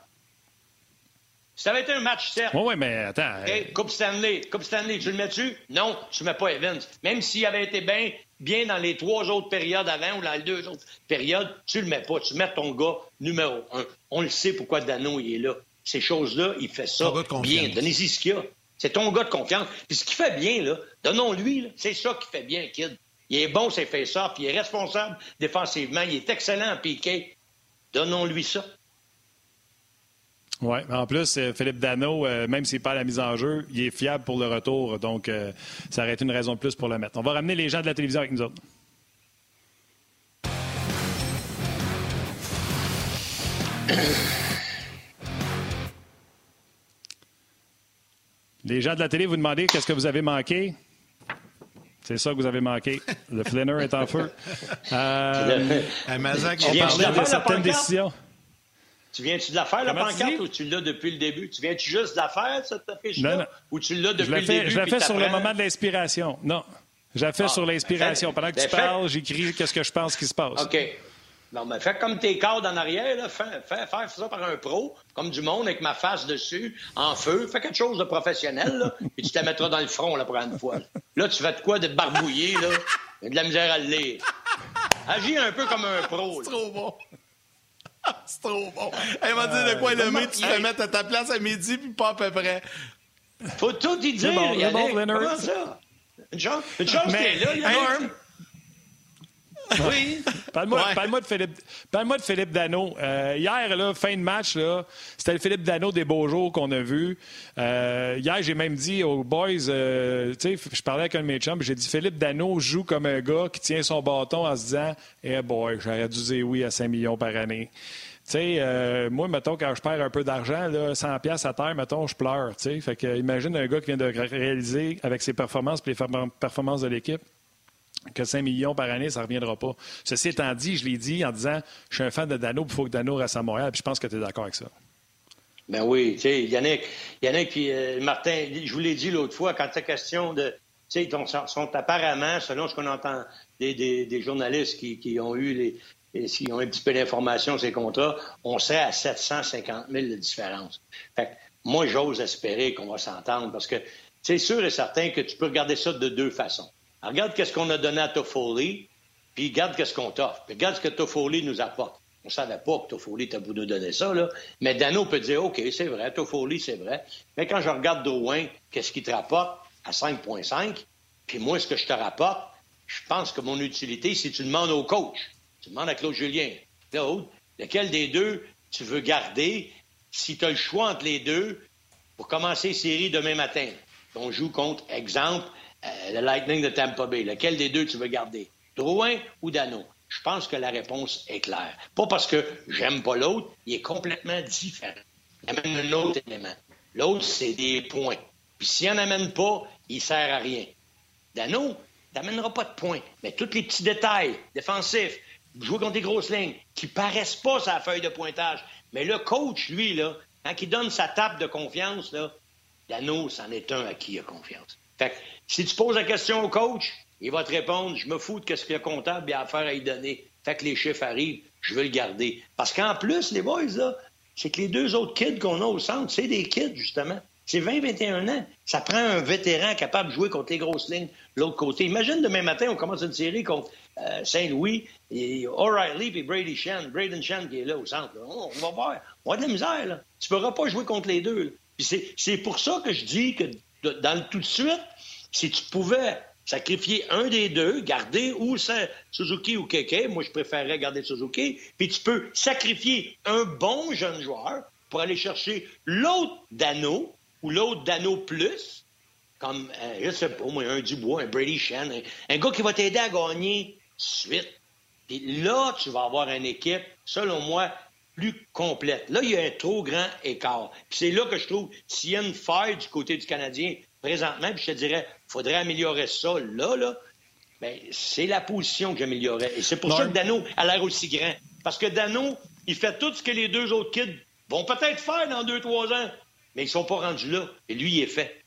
Si ça avait été un match certes. Oui, oui, mais attends. Euh, Coupe Stanley. Coupe Stanley, tu le mets dessus? Non, tu ne mets pas Evans. Même s'il avait été bien, bien dans les trois autres périodes avant ou dans les deux autres périodes, tu le mets pas. Tu mets ton gars numéro un. On le sait pourquoi Dano il est là. Ces choses-là, il fait ça bien. Donnez-y ce qu'il y a. C'est ton gars de confiance. Puis ce qu'il fait bien, là, donnons-lui, c'est ça qui fait bien, kid. Il est bon, ses face-offs. Il est responsable défensivement. Il est excellent en piqué. Donnons-lui ça. Oui, en plus, euh, Philippe Dano, euh, même s'il n'est pas à la mise en jeu, il est fiable pour le retour. Donc, euh, ça aurait été une raison de plus pour le mettre. On va ramener les gens de la télévision avec nous autres. Les gens de la télé, vous demandez qu'est-ce que vous avez manqué? C'est ça que vous avez manqué. Le Flinner est en feu. <laughs> Euh, on parlait de certaines décisions. Tu viens-tu de la faire, la pancarte, ou tu l'as depuis le début? Tu viens-tu juste de la faire, cette affiche-là? Ou tu l'as depuis le début? Je la fais sur le moment de l'inspiration. Non. Je la fais ah, sur l'inspiration. Pendant que tu ben, parles, j'écris qu'est-ce que je pense qui se passe. OK. Non, mais fais comme tes cordes en arrière, là. Fais, fais, fais, ça par un pro, comme du monde, avec ma face dessus, en feu. Fais quelque chose de professionnel, là, <laughs> et tu te mettras dans le front la prochaine fois. Là, tu fais de quoi de barbouiller, là? Il y a de la misère à le lire. Agis un peu comme un pro. C'est trop bon. <laughs> C'est trop bon. Elle m'a dit de quoi le met, tu te mettre à ta place à midi, puis pas à peu près. Faut tout y dire, bon. Bon, Comment ça? Une chance, une chance Mais, là. <laughs> Oui. Parle-moi de Philippe, parle de Philippe Dano. Euh, hier, là, fin de match, c'était le Philippe Dano des beaux jours qu'on a vu. Euh, hier, j'ai même dit aux boys, euh, tu sais, je parlais avec un de mes chums, j'ai dit Philippe Dano joue comme un gars qui tient son bâton en se disant Eh boy, j'aurais dû dire oui à 5 millions par année. Tu sais, moi, mettons, quand je perds un peu d'argent, 100 pièces à terre, mettons, je pleure. Tu sais, fait que imagine un gars qui vient de réaliser avec ses performances et les performances de l'équipe que 5 millions par année, ça ne reviendra pas. Ceci étant dit, je l'ai dit en disant je suis un fan de Dano, il faut que Dano reste à Montréal, puis je pense que tu es d'accord avec ça. Ben oui, tu sais, Yannick, Yannick puis euh, Martin, je vous l'ai dit l'autre fois, quand c'est question de. Tu sais, ils sont apparemment, selon ce qu'on entend des, journalistes qui, ont eu les. ont un petit peu d'informations sur ces contrats, on serait à 750 000 de différence. Fait moi, j'ose espérer qu'on va s'entendre parce que c'est sûr et certain que tu peux regarder ça de deux façons regarde qu'est-ce qu'on a donné à Toffoli, puis regarde qu'est-ce qu'on t'offre. Puis regarde ce que Toffoli nous apporte. On ne savait pas que Toffoli pour nous donner ça, là. Mais Dano peut dire, OK, c'est vrai, Toffoli, c'est vrai. Mais quand je regarde Drouin, qu'est-ce qu'il te rapporte à 5,5, puis moi, ce que je te rapporte, je pense que mon utilité, si tu demandes au coach, tu demandes à Claude Julien, Claude, lequel des deux tu veux garder si tu as le choix entre les deux pour commencer série demain matin? On joue contre, exemple, euh, le Lightning de Tampa Bay. Lequel des deux tu veux garder? Drouin ou Dano? Je pense que la réponse est claire. Pas parce que j'aime pas l'autre, il est complètement différent. Il amène un autre élément. L'autre, c'est des points. Puis s'il n'en amène pas, il sert à rien. Dano, n'amènera pas de points. Mais tous les petits détails défensifs, jouer contre des grosses lignes, qui paraissent pas la feuille de pointage. Mais le coach, lui, là, quand il donne sa table de confiance, là, Dano, c'en est un à qui il a confiance. Fait si tu poses la question au coach, il va te répondre Je me fous de ce que le comptable a à faire à y donner. Fait que les chiffres arrivent, je veux le garder. Parce qu'en plus, les boys, là, c'est que les deux autres kids qu'on a au centre, c'est des kids, justement. C'est 20-21 ans. Ça prend un vétéran capable de jouer contre les grosses lignes de l'autre côté. Imagine demain matin, on commence une série contre euh, Saint-Louis, et O'Reilly et Brady Shen, Braden Shen qui est là au centre. On, va voir. On va de la misère. Là. Tu ne pourras pas jouer contre les deux. c'est pour ça que je dis que dans le tout de suite, si tu pouvais sacrifier un des deux, garder ou Suzuki ou Keke, moi je préférerais garder Suzuki, puis tu peux sacrifier un bon jeune joueur pour aller chercher l'autre Dano ou l'autre Dano plus, comme, euh, je sais pas, moi, un Dubois, un Brady Shen, un, gars qui va t'aider à gagner suite. Puis là, tu vas avoir une équipe, selon moi, plus complète. Là, il y a un trop grand écart. Puis c'est là que je trouve, s'il y du côté du Canadien, présentement, puis je te dirais, il faudrait améliorer ça là, là. Bien, c'est la position que j'améliorerais. Et c'est pour ça que Dano a l'air aussi grand. Parce que Dano, il fait tout ce que les deux autres kids vont peut-être faire dans deux, trois ans, mais ils sont pas rendus là. Et lui, il est fait.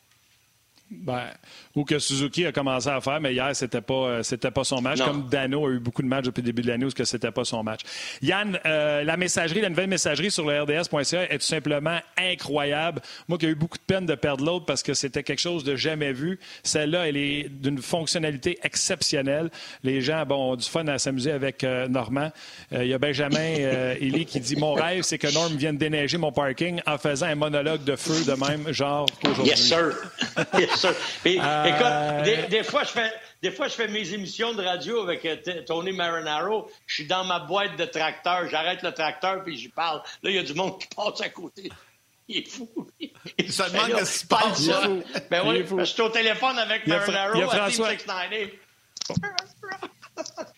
Ben, ou que Suzuki a commencé à faire, mais hier, c'était pas, euh, c'était pas son match. Comme Dano a eu beaucoup de matchs depuis le début de l'année où ce c'était pas son match. Yann, euh, la messagerie, la nouvelle messagerie sur le RDS.ca est tout simplement incroyable. Moi qui ai eu beaucoup de peine de perdre l'autre parce que c'était quelque chose de jamais vu. Celle-là, elle est d'une fonctionnalité exceptionnelle. Les gens, bon, ont du fun à s'amuser avec euh, Normand. Il y a Benjamin Eli qui dit Mon rêve, c'est que Norm vienne déneiger mon parking en faisant un monologue de feu de même genre qu'aujourd'hui. Yes, sir. yes, sir. Écoute, euh, des, fois, je fais, des fois, je fais mes émissions de radio avec euh, Tony Marinaro. Je suis dans ma boîte de tracteur. J'arrête le tracteur puis j'y parle. Là, il y a du monde qui passe à côté. <laughs> Il est fou. Il se <laughs> demande ce qui se passe. Ben oui, je suis au téléphone avec Marinaro à Team 690. <laughs>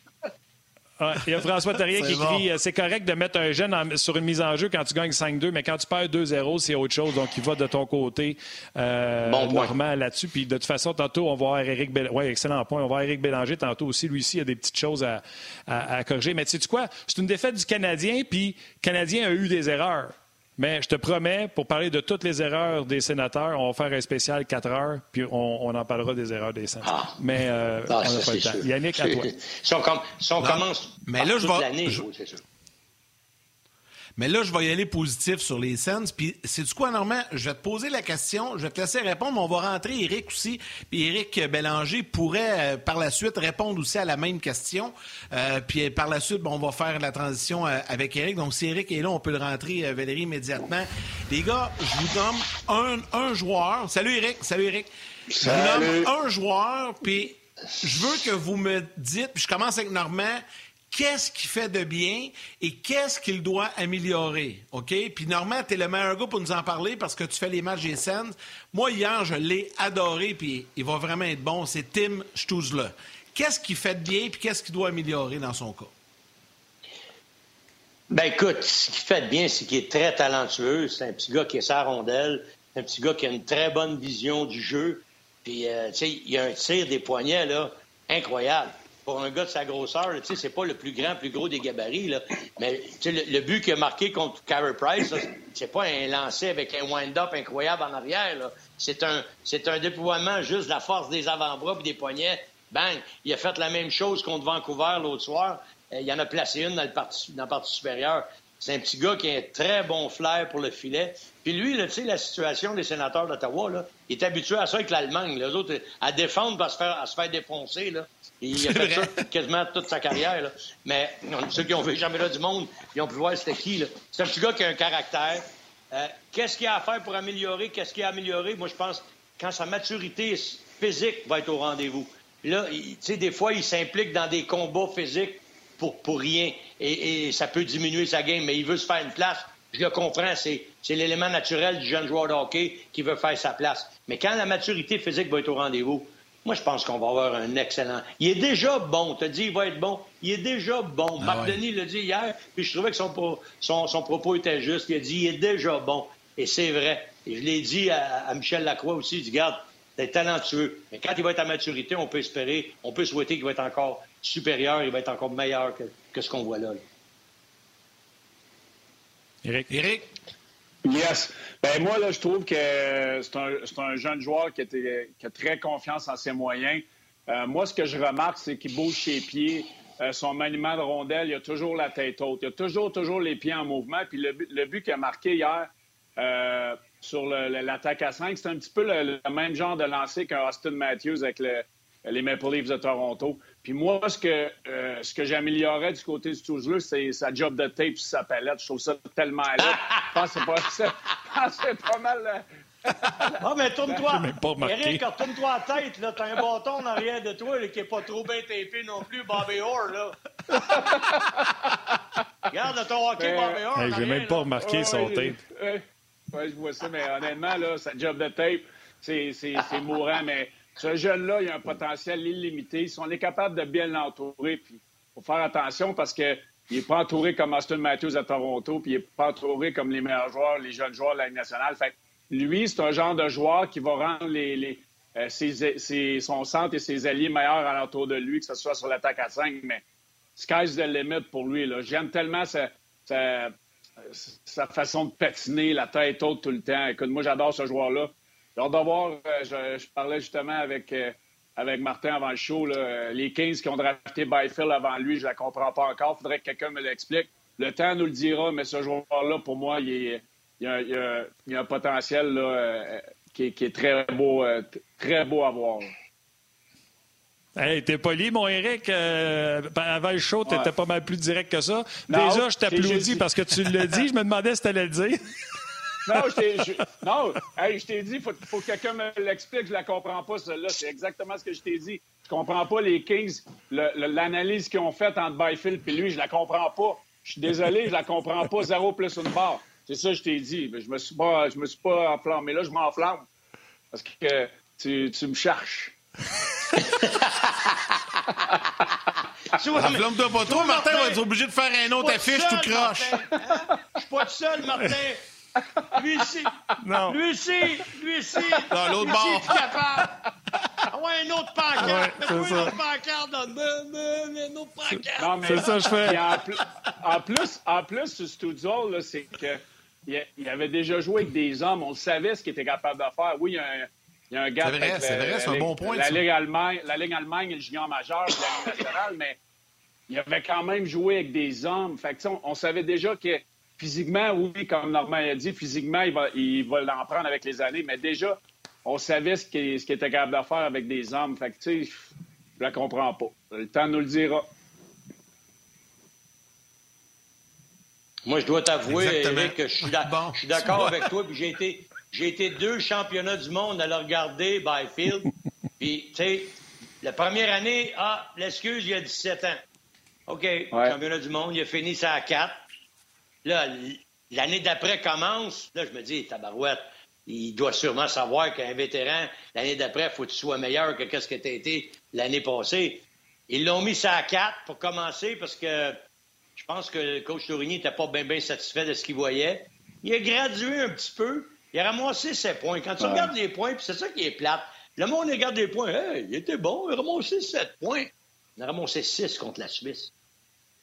il y a François Terrier qui écrit euh, C'est correct de mettre un jeune sur une mise en jeu quand tu gagnes 5-2, mais quand tu perds 2-0, c'est autre chose. Donc, il va de ton côté euh, normal là-dessus. Puis, de toute façon, tantôt, on va voir Eric Bélanger. Oui, excellent point. On va voir Eric Bélanger tantôt aussi. Lui aussi, il y a des petites choses à, à, à corriger. Mais tu sais quoi? C'est une défaite du Canadien, puis le Canadien a eu des erreurs. Mais je te promets, pour parler de toutes les erreurs des sénateurs, on va faire un spécial 4 heures, puis on, en parlera des erreurs des sénateurs. Ah. Mais euh, ah, on n'a pas le temps. Yannick, à toi. <laughs> Si on, commence mais là, je vais, c'est sûr. Mais là, je vais y aller positif sur les scènes. Puis, c'est du quoi, Normand? Je vais te poser la question, je vais te laisser répondre, mais on va rentrer Eric aussi. Puis Eric Bélanger pourrait, euh, par la suite, répondre aussi à la même question. Euh, puis par la suite, on va faire la transition euh, avec Eric. Donc, si Eric est là, on peut le rentrer, Valérie, immédiatement. Les gars, je vous nomme un, joueur. Salut Eric. Salut Eric. Je vous nomme un joueur, puis je veux que vous me dites, puis je commence avec Normand, qu'est-ce qu'il fait de bien et qu'est-ce qu'il doit améliorer. OK? Puis Normand, tu es le meilleur gars pour nous en parler parce que tu fais les matchs des scènes. Moi, hier, je l'ai adoré, puis il va vraiment être bon. C'est Tim Stouzla. Qu'est-ce qu'il fait de bien puis qu'est-ce qu'il doit améliorer dans son cas? Ben écoute, ce qu'il fait de bien, c'est qu'il est très talentueux. C'est un petit gars qui est sa rondelle. C'est un petit gars qui a une très bonne vision du jeu. Puis, euh, tu sais, il a un tir des poignets, là, incroyable pour un gars de sa grosseur, tu sais, c'est pas le plus grand, plus gros des gabarits. Mais, le, but qu'il a marqué contre Carey Price, c'est pas un lancer avec un wind-up incroyable en arrière. C'est un, c'est un déploiement juste de la force des avant-bras et des poignets. Bang! Il a fait la même chose contre Vancouver l'autre soir. Euh, il en a placé une dans, le parti, dans la partie supérieure. C'est un petit gars qui a un très bon flair pour le filet. Puis lui, tu sais, la situation des sénateurs d'Ottawa, il est habitué à ça avec l'Allemagne. Les autres, à défendre, à se faire, à se faire défoncer. Là. Il a fait ça quasiment toute sa carrière. Mais ceux qui ont vu jamais là du monde, ils ont pu voir c'était qui. C'est un petit gars qui a un caractère. Euh, qu'est-ce qu'il y a à faire pour améliorer? Qu'est-ce qu'il y a à améliorer? Moi, je pense quand sa maturité physique va être au rendez-vous. Là, tu sais, des fois, il s'implique dans des combats physiques pour, pour rien. Et, et, ça peut diminuer sa game, mais il veut se faire une place. Je le comprends, c'est, l'élément naturel du jeune joueur de hockey qui veut faire sa place. Mais quand la maturité physique va être au rendez-vous, moi, je pense qu'on va avoir un excellent. Il est déjà bon. Tu as dit, il va être bon. Il est déjà bon. Ah Marc Denis l'a dit hier, puis je trouvais que son, son, propos était juste. Il a dit, il est déjà bon. Et c'est vrai. Et je l'ai dit à, Michel Lacroix aussi. Il dit, regarde, t'es talentueux. Mais quand il va être à maturité, on peut espérer, on peut souhaiter qu'il va être encore supérieur, il va être encore meilleur que, ce qu'on voit là. Éric. Éric? Yes. Ben moi, là, je trouve que c'est un, jeune joueur qui, a très confiance en ses moyens. Euh, moi, ce que je remarque, c'est qu'il bouge ses pieds. Euh, son maniement de rondelle, il a toujours la tête haute. Il a toujours, toujours les pieds en mouvement. Puis le, but qu'il a marqué hier euh, sur l'attaque à 5, c'est un petit peu le, même genre de lancer qu'un Austin Matthews avec les Maple Leafs de Toronto. Puis moi, ce que, euh, ce que j'améliorerais du côté du Toulouse, c'est sa job de tape sur sa palette. Je trouve ça tellement laid. Je pense que c'est pas, <laughs> mal... Ah, mais tourne-toi. Eric, tourne-toi la tête. Là. T'as un bâton en arrière de toi qui est pas trop bien tapé non plus, Bobby Orr. Là. <laughs> Regarde ton hockey, mais... Bobby Orr. Hey, J'ai même pas remarqué son tape. Oui, je vois ça, mais honnêtement, là, sa job de tape, c'est mourant. Mais ce jeune-là, il a un potentiel illimité. Si on est capable de bien l'entourer, puis il faut faire attention parce qu'il n'est pas entouré comme Austin Matthews à Toronto, puis il n'est pas entouré comme les meilleurs joueurs, les jeunes joueurs de la Ligue nationale. Fait lui, c'est un genre de joueur qui va rendre euh, son centre et ses alliés meilleurs alentour de lui, que ce soit sur l'attaque à 5, mais sky's the limit pour lui. J'aime tellement sa, sa, façon de patiner, la tête haute tout le temps. Écoute, moi, j'adore ce joueur-là. J'ai de voir, euh, je, parlais justement avec, euh, avec Martin avant le show, les 15 qui ont drafté Byfield avant lui, je ne la comprends pas encore. Il faudrait que quelqu'un me l'explique. Le temps nous le dira, mais ce joueur-là, pour moi, il, y a, a, un potentiel euh, qui, est très beau, très beau à voir. Hey, t'es poli, mon Eric. avant le show, t'étais pas mal plus direct que ça. Déjà, je t'applaudis parce que tu l'as dit. Je me demandais si t'allais le dire. <laughs> Non, je t'ai dit, il faut, faut, que quelqu'un me l'explique. Je la comprends pas, celle-là. C'est exactement ce que je t'ai dit. Je comprends pas les Kings, l'analyse qu'ils ont faite entre Byfield et lui. Je la comprends pas. Je suis désolé, je la comprends pas. Zéro plus une barre. C'est ça que je t'ai dit. Mais je me suis pas, je me suis pas enflammé. Là, je m'enflamme. Parce que tu, tu me cherches. <laughs> Enflamme-toi pas trop, Martin va être obligé de faire un autre affiche tout croche. Hein? Je suis pas tout seul, Martin. Lui ici. Non. Lui ici. Lui ici. Dans l'autre bord. Lui capable. Ah ouais, un autre pancarte. Ouais, c'est ça. Une autre pancarte. Une autre pancarte. C'est ça, je fais. En plus, en plus, en plus, ce studio, c'est que il avait déjà joué avec des hommes. On savait ce qu'il était capable de faire. Oui, il y a un, il y a un gars C'est vrai, c'est vrai, c'est un bon point. La Ligue, Allemagne, la Ligue Allemagne et le junior majeur, la Ligue nationale, mais il avait quand même joué avec des hommes. Fait que, on, on, savait déjà que physiquement, oui, comme Normand a dit, physiquement, il va, il va l'en prendre avec les années, mais déjà, on savait ce qu'il ce était capable de faire avec des hommes. Fait que, tu sais, je la comprends pas. Le temps nous le dira. Moi, je dois t'avouer, Eric, que je suis d'accord avec toi. Puis j'ai été, j'ai été deux championnats du monde à le regarder, Byfield. <laughs> Puis, tu sais, la première année, ah, l'excuse, il y a 17 ans. OK, championnat du monde, il a fini ça à 4. Là, l'année d'après commence. Là, je me dis, tabarouette, il doit sûrement savoir qu'un vétéran, l'année d'après, il faut que tu sois meilleur que ce que tu as été l'année passée. Ils l'ont mis ça à 4 pour commencer parce que je pense que le coach Tourigny n'était pas bien satisfait de ce qu'il voyait. Il a gradué un petit peu. Il a ramassé ses points. Quand tu regardes les points, puis c'est ça qui est plate. Le monde regarde les points. Hey, il était bon, il a ramassé 7 points. Il a ramassé 6 contre la Suisse.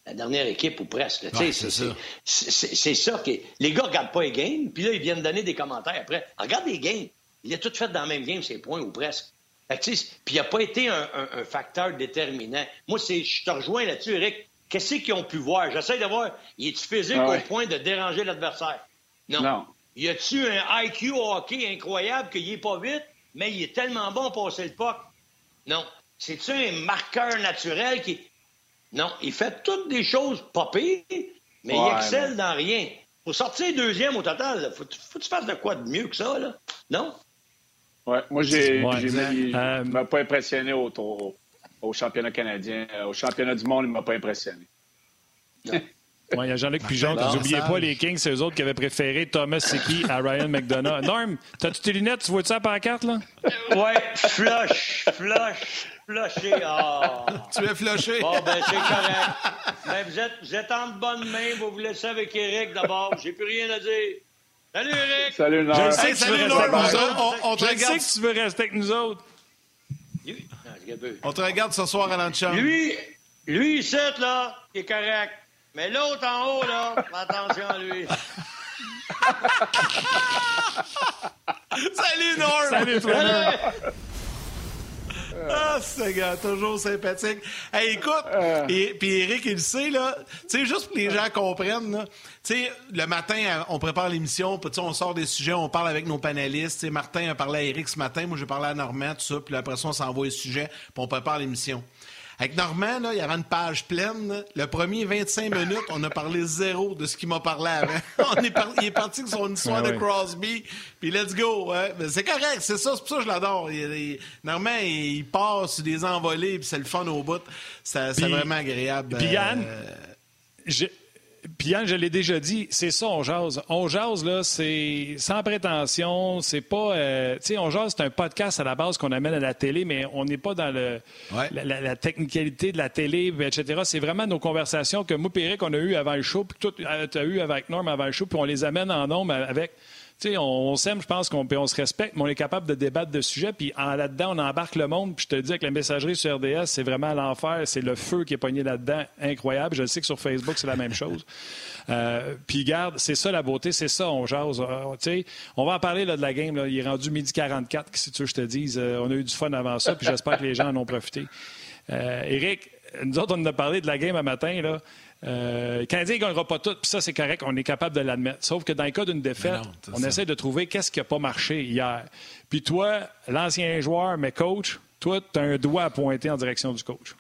La dernière équipe ou presque. c'est ça. C'est ça que les gars ne regardent pas les games, puis là, ils viennent donner des commentaires après. Regarde les games. Il a tout fait dans le même game, ses points ou presque. Puis il n'a pas été un, facteur déterminant. Moi, je te rejoins là-dessus, Eric. Qu'est-ce qu'ils ont pu voir? J'essaie de voir, il est-tu physique ah au point de déranger l'adversaire? Non. non. Y a-tu un IQ hockey incroyable qu'il n'est pas vite, mais il est tellement bon pour passer le puck? Non. C'est-tu un marqueur naturel qui. Non. Il fait toutes des choses pas pires, mais il excelle dans rien. Pour sortir deuxième au total, faut, faut que tu fasses de quoi de mieux que ça, là? Non? Oui, moi, j'ai, ouais, euh, m'a pas impressionné au, au, au championnat canadien. Euh, au championnat du monde, il ne m'a pas impressionné. <laughs> Il y a Jean-Luc Pigeon qui n'oubliez pas les Kings, c'est eux autres qui avaient préféré Thomas Siki à Ryan McDonough. <laughs> Norm, t'as-tu tes lunettes? Tu vois ça à la pancarte, là? Ouais, flush, flush, flushé. Oh. Tu es flushé. Bon, ben, c'est correct. Ben, vous, êtes, vous êtes en bonne main. Vous vous laissez avec Eric d'abord. J'ai plus rien à dire. Salut, Eric. Salut, Norm. Je sais que tu veux rester avec nous autres. On, te regarde. que tu veux rester avec nous autres. On te regarde ce soir à l'antichambre. Lui, lui, ici, là, il est correct. Mais l'autre en haut, là, attention à lui. <laughs> Salut, Norm! Salut, Flaneur! Ah, c'est gars, toujours sympathique. Hey, écoute, euh. et, puis Eric, il le sait, là, tu sais, juste pour que les gens comprennent, là, tu sais, le matin, on prépare l'émission, puis on sort des sujets, on parle avec nos panélistes. sais, Martin a parlé à Eric ce matin, moi j'ai parlé à Normand, tout ça, puis après ça, on s'envoie les sujets, puis on prépare l'émission. Avec Normand, là, il y avait une page pleine. Le premier 25 minutes, on a parlé zéro de ce qu'il m'a parlé avant. <laughs> on est il est parti avec son histoire ah de Crosby, puis let's go. C'est correct, c'est ça, c'est pour ça que je l'adore. Normand, il, passe des envolées, puis c'est le fun au bout. C'est vraiment agréable. Puis Yann, euh, puis Yann, je l'ai déjà dit, c'est ça, on jase. On jase, là, c'est sans prétention, c'est pas... Euh, tu sais, on jase, c'est un podcast à la base qu'on amène à la télé, mais on n'est pas dans le la, technicalité de la télé, etc. C'est vraiment nos conversations que moi et qu'on a eues avant le show, puis que toi, tu as eues avec Norm avant le show, puis on les amène en nombre avec on, s'aime, je pense qu'on on se respecte, mais on est capable de débattre de sujets. Puis là-dedans, on embarque le monde. Puis je te dis que la messagerie sur RDS, c'est vraiment l'enfer. C'est le feu qui est pogné là-dedans. Incroyable. Je sais que sur Facebook, c'est la même chose. <laughs> Euh, puis garde, c'est ça la beauté, c'est ça, on jase. Euh, on va en parler de la game. Il est rendu midi 44, si tu veux je te dise. Euh, on a eu du fun avant ça, puis j'espère que les gens en ont profité. Éric, nous autres, on a parlé de la game un matin. Là. Euh, le Canadien ne gagnera pas tout, puis ça, c'est correct, on est capable de l'admettre. Sauf que dans le cas d'une défaite, on essaie de trouver qu'est-ce qui n'a pas marché hier. Puis toi, l'ancien joueur, mais coach, toi, tu as un doigt à pointer en direction du coach.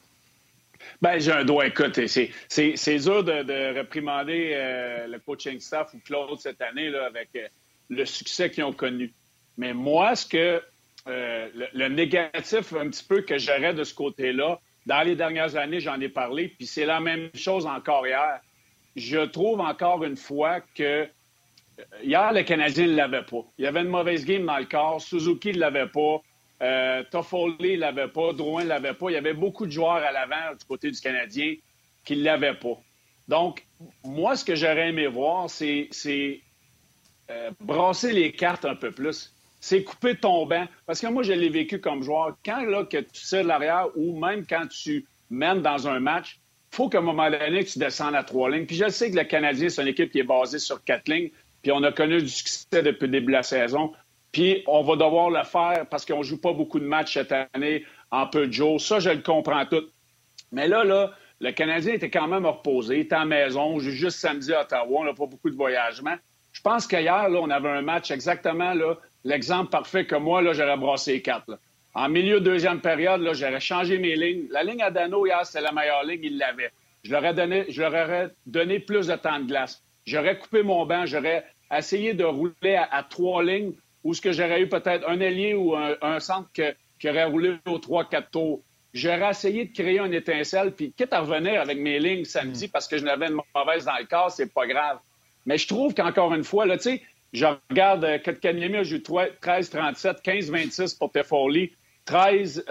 Ben, j'ai un doigt. Écoute, c'est dur de, réprimander euh, le coaching staff ou Claude cette année là, avec euh, le succès qu'ils ont connu. Mais moi, ce que le, le, négatif un petit peu que j'aurais de ce côté-là, dans les dernières années, j'en ai parlé, puis c'est la même chose encore hier. Je trouve encore une fois que euh, hier, le Canadien ne l'avait pas. Il y avait une mauvaise game dans le corps. Suzuki ne l'avait pas. Euh, Toffoli ne l'avait pas, Drouin ne l'avait pas. Il y avait beaucoup de joueurs à l'avant du côté du Canadien qui ne l'avaient pas. Donc, moi, ce que j'aurais aimé voir, c'est euh, brasser les cartes un peu plus. C'est couper ton banc. Parce que moi, je l'ai vécu comme joueur. Quand là, que tu sais de l'arrière ou même quand tu mènes dans un match, il faut qu'à un moment donné, tu descendes à trois lignes. Puis je sais que le Canadien, c'est une équipe qui est basée sur quatre lignes. Puis on a connu du succès depuis le début de la saison. Puis on va devoir le faire parce qu'on ne joue pas beaucoup de matchs cette année en peu de jours. Ça, je le comprends tout. Mais là, là, le Canadien était quand même reposé, il était la maison, juste samedi à Ottawa, on n'a pas beaucoup de voyagement. Je pense qu'hier, là, on avait un match exactement l'exemple parfait que moi, là, j'aurais brassé les quatre. En milieu de deuxième période, là, j'aurais changé mes lignes. La ligne à Dano, hier, c'était la meilleure ligne, il l'avait. Je leur, ai donné, je leur aurais donné plus de temps de glace. J'aurais coupé mon banc, j'aurais essayé de rouler à, trois lignes où ce que j'aurais eu peut-être un ailier ou un, centre qui aurait roulé aux trois, quatre tours. J'aurais essayé de créer une étincelle, puis quitte à revenir avec mes lignes samedi parce que je n'avais une mauvaise dans le corps, c'est pas grave. Mais je trouve qu'encore une fois, là, tu sais, je regarde, euh, Kotkaniemi a joué 13-37, 15-26 pour Tefoli, 13,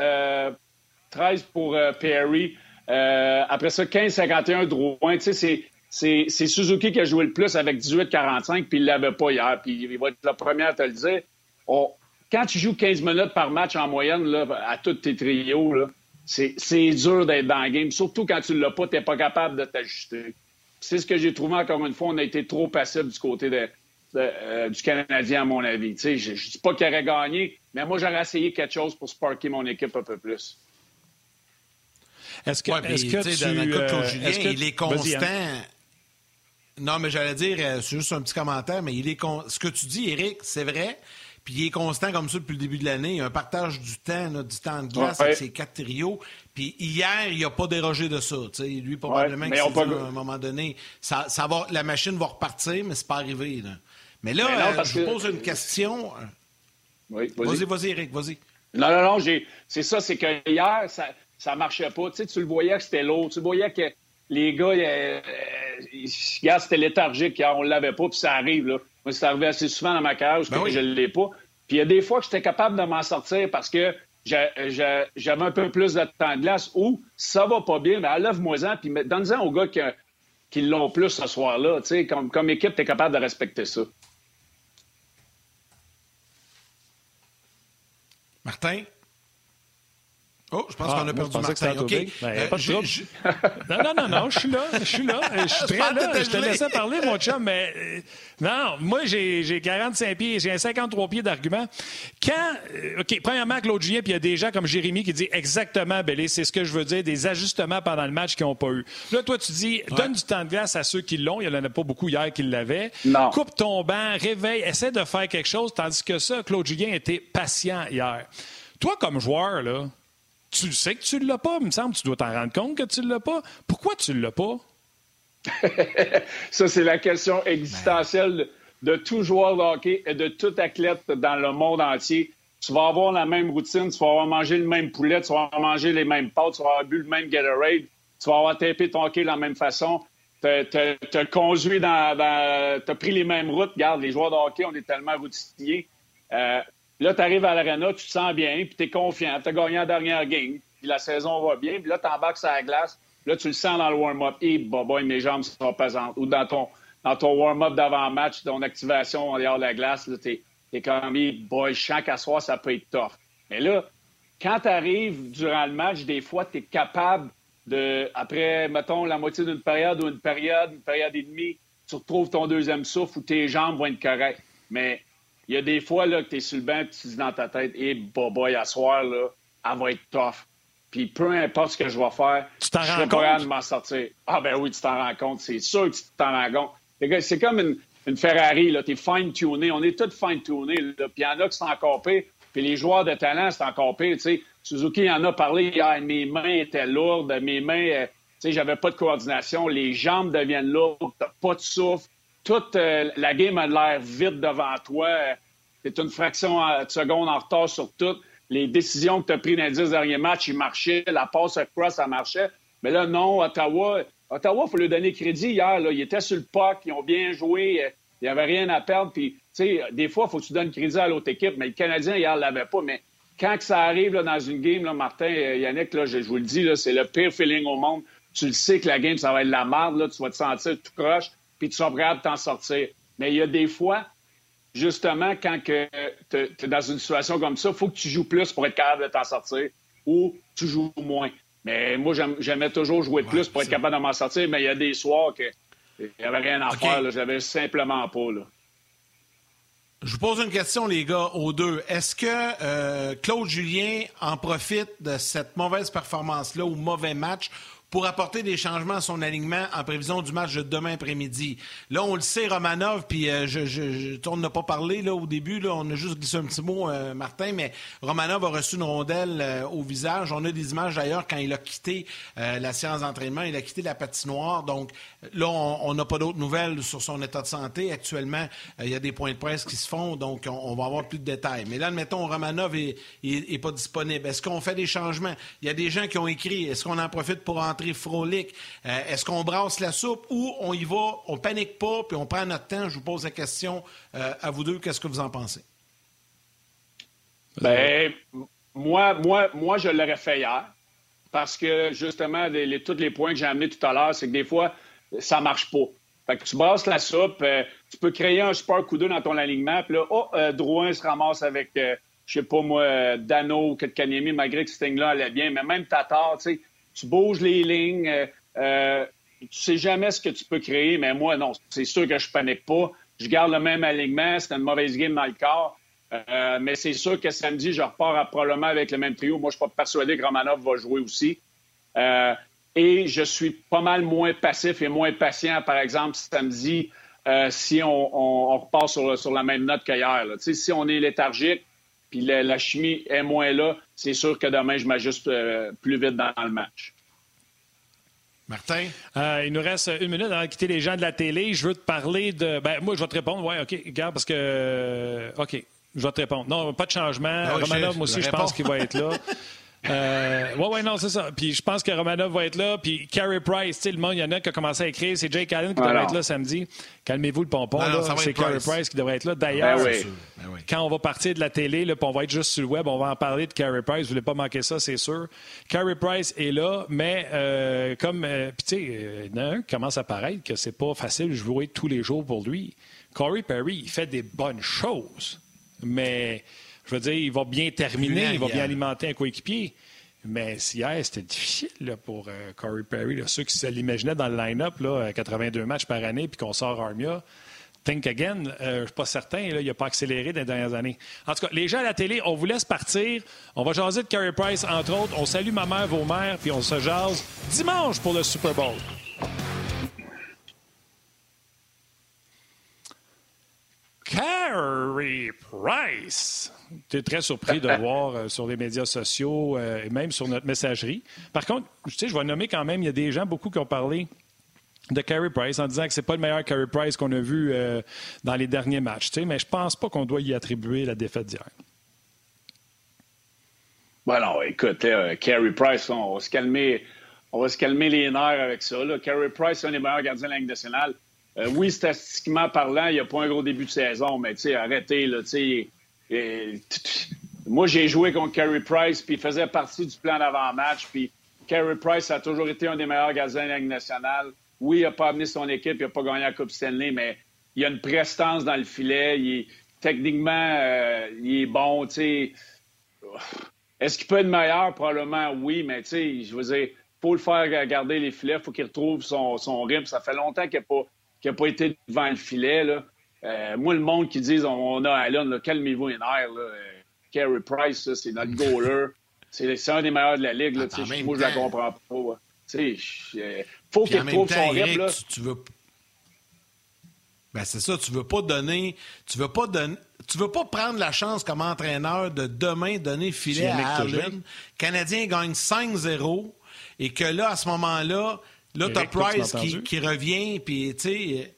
13 pour euh, Perry. Euh, après ça, 15-51 Drouin. Tu sais, c'est Suzuki qui a joué le plus avec 18-45, puis il ne l'avait pas hier. Puis il va être le premier à te le dire. quand tu joues 15 minutes par match en moyenne à tous tes trios, c'est dur d'être dans le game. Surtout quand tu ne l'as pas, tu n'es pas capable de t'ajuster. C'est ce que j'ai trouvé encore une fois. On a été trop passif du côté de, euh, du Canadien, à mon avis. je ne dis pas qu'il aurait gagné, mais moi, j'aurais essayé quelque chose pour sparker mon équipe un peu plus. Est-ce que, est-ce que tu... Dans le cas de euh, Julien, il est constant... Non, mais j'allais dire, euh, c'est juste un petit commentaire, mais il est ce que tu dis, Eric, c'est vrai. Puis il est constant comme ça depuis le début de l'année. Il y a un partage du temps, du temps de glace avec ses quatre trios. Puis hier, il n'a pas dérogé de ça. Lui, probablement ouais, que à un moment donné, ça, ça va, la machine va repartir, mais c'est pas arrivé. Là. Mais là, euh, je vous pose une question. Oui, vas-y. Vas-y, Eric, vas-y. Non, non, non, c'est ça, c'est que hier, ça ne marchait pas. Tu, sais, tu le voyais que c'était lourd. Tu voyais que les gars, euh, c'était léthargique. Hier, on ne l'avait pas, puis ça arrive. Là. Moi, c'est arrivé assez souvent dans ma carrière ben je ne l'ai pas. Puis il y a des fois que j'étais capable de m'en sortir parce que j'avais un peu plus de temps de glace ou ça va pas bien, mais enlève-moi-en, puis donne-en aux gars qui, qui l'ont plus ce soir-là. Comme, comme équipe, tu es capable de respecter ça. Martin? Oh, je pense ah, qu'on a perdu Martin. OK. Ben, pas de je, <laughs> Non, non, non, non, je suis là. Je suis là. <laughs> Je suis très là. Je te laissais parler, mon chum, mais euh, non, moi, j'ai 45 pieds, j'ai un 53 pieds d'argument. Quand, euh, OK, premièrement, Claude Julien, puis il y a des gens comme Jérémy qui dit exactement, Bélé, c'est ce que je veux dire, des ajustements pendant le match qui n'ont pas eu. Là, toi, tu dis, donne du temps de glace à ceux qui l'ont. Il n'y en a pas beaucoup hier qui l'avaient. Coupe ton banc, réveille, essaie de faire quelque chose, tandis que ça, Claude Julien était patient hier. Toi, comme joueur, là, tu sais que tu ne l'as pas, il me semble. Tu dois t'en rendre compte que tu ne l'as pas. Pourquoi tu ne l'as pas? <laughs> Ça, c'est la question existentielle de, tout joueur de hockey et de tout athlète dans le monde entier. Tu vas avoir la même routine, tu vas avoir mangé le même poulet, tu vas avoir mangé les mêmes pâtes, tu vas avoir bu le même Gatorade, tu vas avoir tapé ton hockey de la même façon. Tu as conduit dans. as pris les mêmes routes. Regarde, les joueurs de hockey, on est tellement routiniers. Euh, Là, tu arrives à l'arena, tu te sens bien, puis tu es confiant, tu as gagné la dernière game, puis la saison va bien, puis là, tu embarques sur la glace, là, tu le sens dans le warm-up, et bah, bah, mes jambes sont pesantes. Ou dans ton, dans ton warm-up d'avant-match, ton activation en dehors de la glace, tu es, comme, boy, qu'à soir, ça peut être tough. Mais là, quand tu arrives durant le match, des fois, tu es capable de, après, mettons, la moitié d'une période ou une période, une période et demie, tu retrouves ton deuxième souffle où tes jambes vont être correctes. Mais il y a des fois là, que tu es sur le banc et tu dis dans ta tête, hé, hey, boy, à soir, là, elle va être tough. Puis peu importe ce que je vais faire, tu je serai pas de m'en sortir. Ah ben oui, tu t'en rends compte. C'est sûr que tu t'en rends compte. C'est comme une, une Ferrari, là, t'es fine-tuné. On est tous fine-tunés. Puis il y en a qui sont encore pires. Puis les joueurs de talent, c'est encore pire. sais, Suzuki en a parlé hier. Mes mains étaient lourdes. Mes mains, euh, tu sais, j'avais pas de coordination. Les jambes deviennent lourdes. T'as pas de souffle toute euh, la game a l'air vite devant toi. C'est une fraction de seconde en retard sur tout. Les décisions que tu as prises dans les dix derniers matchs, ils marchaient. La passe cross, ça marchait. Mais là, non, Ottawa, Ottawa, il faut lui donner crédit hier. Là. Ils étaient sur le puck, ils ont bien joué. Il n'y avait rien à perdre. Puis, des fois, il faut que tu donnes crédit à l'autre équipe. Mais le Canadien, hier, ne l'avait pas. Mais quand ça arrive dans une game, là, Martin, euh, Yannick, là, je, vous le dis, c'est le pire feeling au monde. Tu le sais que la game, ça va être la merde, là, tu vas te sentir tout croche, puis tu seras prêt de t'en sortir. Mais il y a des fois, justement, quand tu es dans une situation comme ça, il faut que tu joues plus pour être capable de t'en sortir ou tu joues moins. Mais moi, j'aimais toujours jouer plus pour être capable de m'en sortir, mais il y a des soirs que avait rien à faire. J'avais simplement pas. Là. Je vous pose une question, les gars, aux deux. Est-ce que euh, Claude Julien en profite de cette mauvaise performance-là ou mauvais match pour apporter des changements à son alignement en prévision du match de demain après-midi. Là, on le sait, Romanov, puis euh, je, je, on n'a pas parlé là, au début, là, on a juste glissé un petit mot, euh, Martin, mais Romanov a reçu une rondelle euh, au visage. On a des images d'ailleurs quand il a quitté la séance d'entraînement, il a quitté la patinoire. Donc là, on n'a pas d'autres nouvelles sur son état de santé. Actuellement, il y a des points de presse qui se font, donc on, va avoir plus de détails. Mais là, admettons, Romanov n'est pas disponible. Est-ce qu'on fait des changements? Il y a des gens qui ont écrit, est-ce qu'on en profite pour entrer Euh, est-ce qu'on brasse la soupe ou on y va, on panique pas, puis on prend notre temps? Je vous pose la question euh, à vous deux. Qu'est-ce que vous en pensez? Ben, moi, moi, moi, je l'aurais fait hier. Parce que, justement, tous les points que j'ai amenés tout à l'heure, c'est que des fois, ça marche pas. Fait que tu brasses la soupe, euh, tu peux créer un super coup d'œil dans ton alignement, puis là, oh, Drouin se ramasse avec, je sais pas moi, Dano ou Ketkaniemi, malgré que ce thing-là allait bien, mais même Tatar, tu sais, tu bouges les lignes. Euh, euh, tu sais jamais ce que tu peux créer, mais moi, non, c'est sûr que je panique pas. Je garde le même alignement. C'est une mauvaise game dans le corps. Euh, mais c'est sûr que samedi, je repars probablement avec le même trio. Moi, je suis pas persuadé que Romanov va jouer aussi. et je suis pas mal moins passif et moins patient, par exemple, samedi, si on, repart sur, la même note qu'hier. Si on est léthargique, puis la, chimie est moins là, c'est sûr que demain, je m'ajuste euh, plus vite dans le match. Martin? Euh, il nous reste une minute avant de quitter les gens de la télé. Je veux te parler de. Ben, moi, je vais te répondre. Oui, OK, regarde, parce que. OK, je vais te répondre. Non, pas de changement. Ah Romanov, moi aussi, je pense qu'il va être là. <laughs> Euh, ouais, ouais, non, c'est ça. Puis je pense que Romanov va être là. Puis Carey Price, tu sais, le monde, il y en a qui a commencé à écrire. C'est Jake Allen qui devrait être là samedi. Calmez-vous le pompon. C'est Carey Price. qui devrait être là. D'ailleurs, ben ben quand on va partir de la télé, là, puis on va être juste sur le web, on va en parler de Carey Price. Vous voulez pas manquer ça, c'est sûr. Carey Price est là, mais euh, comme, euh, puis tu sais, il y en a un qui commence à paraître que c'est pas facile de jouer tous les jours pour lui. Corey Perry, il fait des bonnes choses, mais je veux dire, il va bien terminer, il va bien alimenter un coéquipier. Mais hier, c'était difficile pour euh, Corey Perry. Ceux qui se l'imaginaient dans le line-up, 82 matchs par année, puis qu'on sort Armia. Think again, euh, je ne suis pas certain, il n'a pas accéléré dans les dernières années. En tout cas, les gens à la télé, on vous laisse partir. On va jaser de Carey Price, entre autres. On salue ma mère, vos mères, puis on se jase dimanche pour le Super Bowl. Carey Price. Tu es très surpris de <laughs> voir euh, sur les médias sociaux euh, et même sur notre messagerie. Par contre, tu sais, je vais nommer quand même, il y a des gens, beaucoup qui ont parlé de Carey Price en disant que c'est pas le meilleur Carey Price qu'on a vu euh, dans les derniers matchs. Tu sais, mais je pense pas qu'on doit y attribuer la défaite d'hier. Bon, non, écoute, Carey Price, on va se calmer. On va se calmer les nerfs avec ça. Là. Carey Price, c'est un des meilleurs gardiens de la Ligue nationale. Oui, statistiquement parlant, il n'y a pas un gros début de saison, mais tu sais, arrêtez, là, tu sais, moi, j'ai joué contre Carey Price, puis il faisait partie du plan d'avant-match. Puis Carey Price a toujours été un des meilleurs gardiens de la Ligue nationale. Oui, il n'a pas amené son équipe, il n'a pas gagné la Coupe Stanley, mais il a une prestance dans le filet. techniquement, euh, il est bon. Est-ce qu'il peut être meilleur? Probablement oui, mais je veux dire, il faut le faire garder les filets, il faut qu'il retrouve son, son rythme. Ça fait longtemps qu'il n'a pas, pas, été devant le filet. Là. Euh, moi, le monde qui dit on, a Allen, calmez-vous les nerfs. Là. Euh, Carey Price, c'est notre goaler. C'est un des meilleurs de la ligue. Là, ah, moi, je la comprends pas. Il faut qu'il trouve son rythme. Tu, veux... Ben, c'est ça, tu veux pas donner. Tu veux pas donner. Tu veux pas prendre la chance comme entraîneur de demain donner filet à Allen. Canadien gagne 5-0 et que là, à ce moment-là, là, t'as Price qui, qui, revient, puis tu sais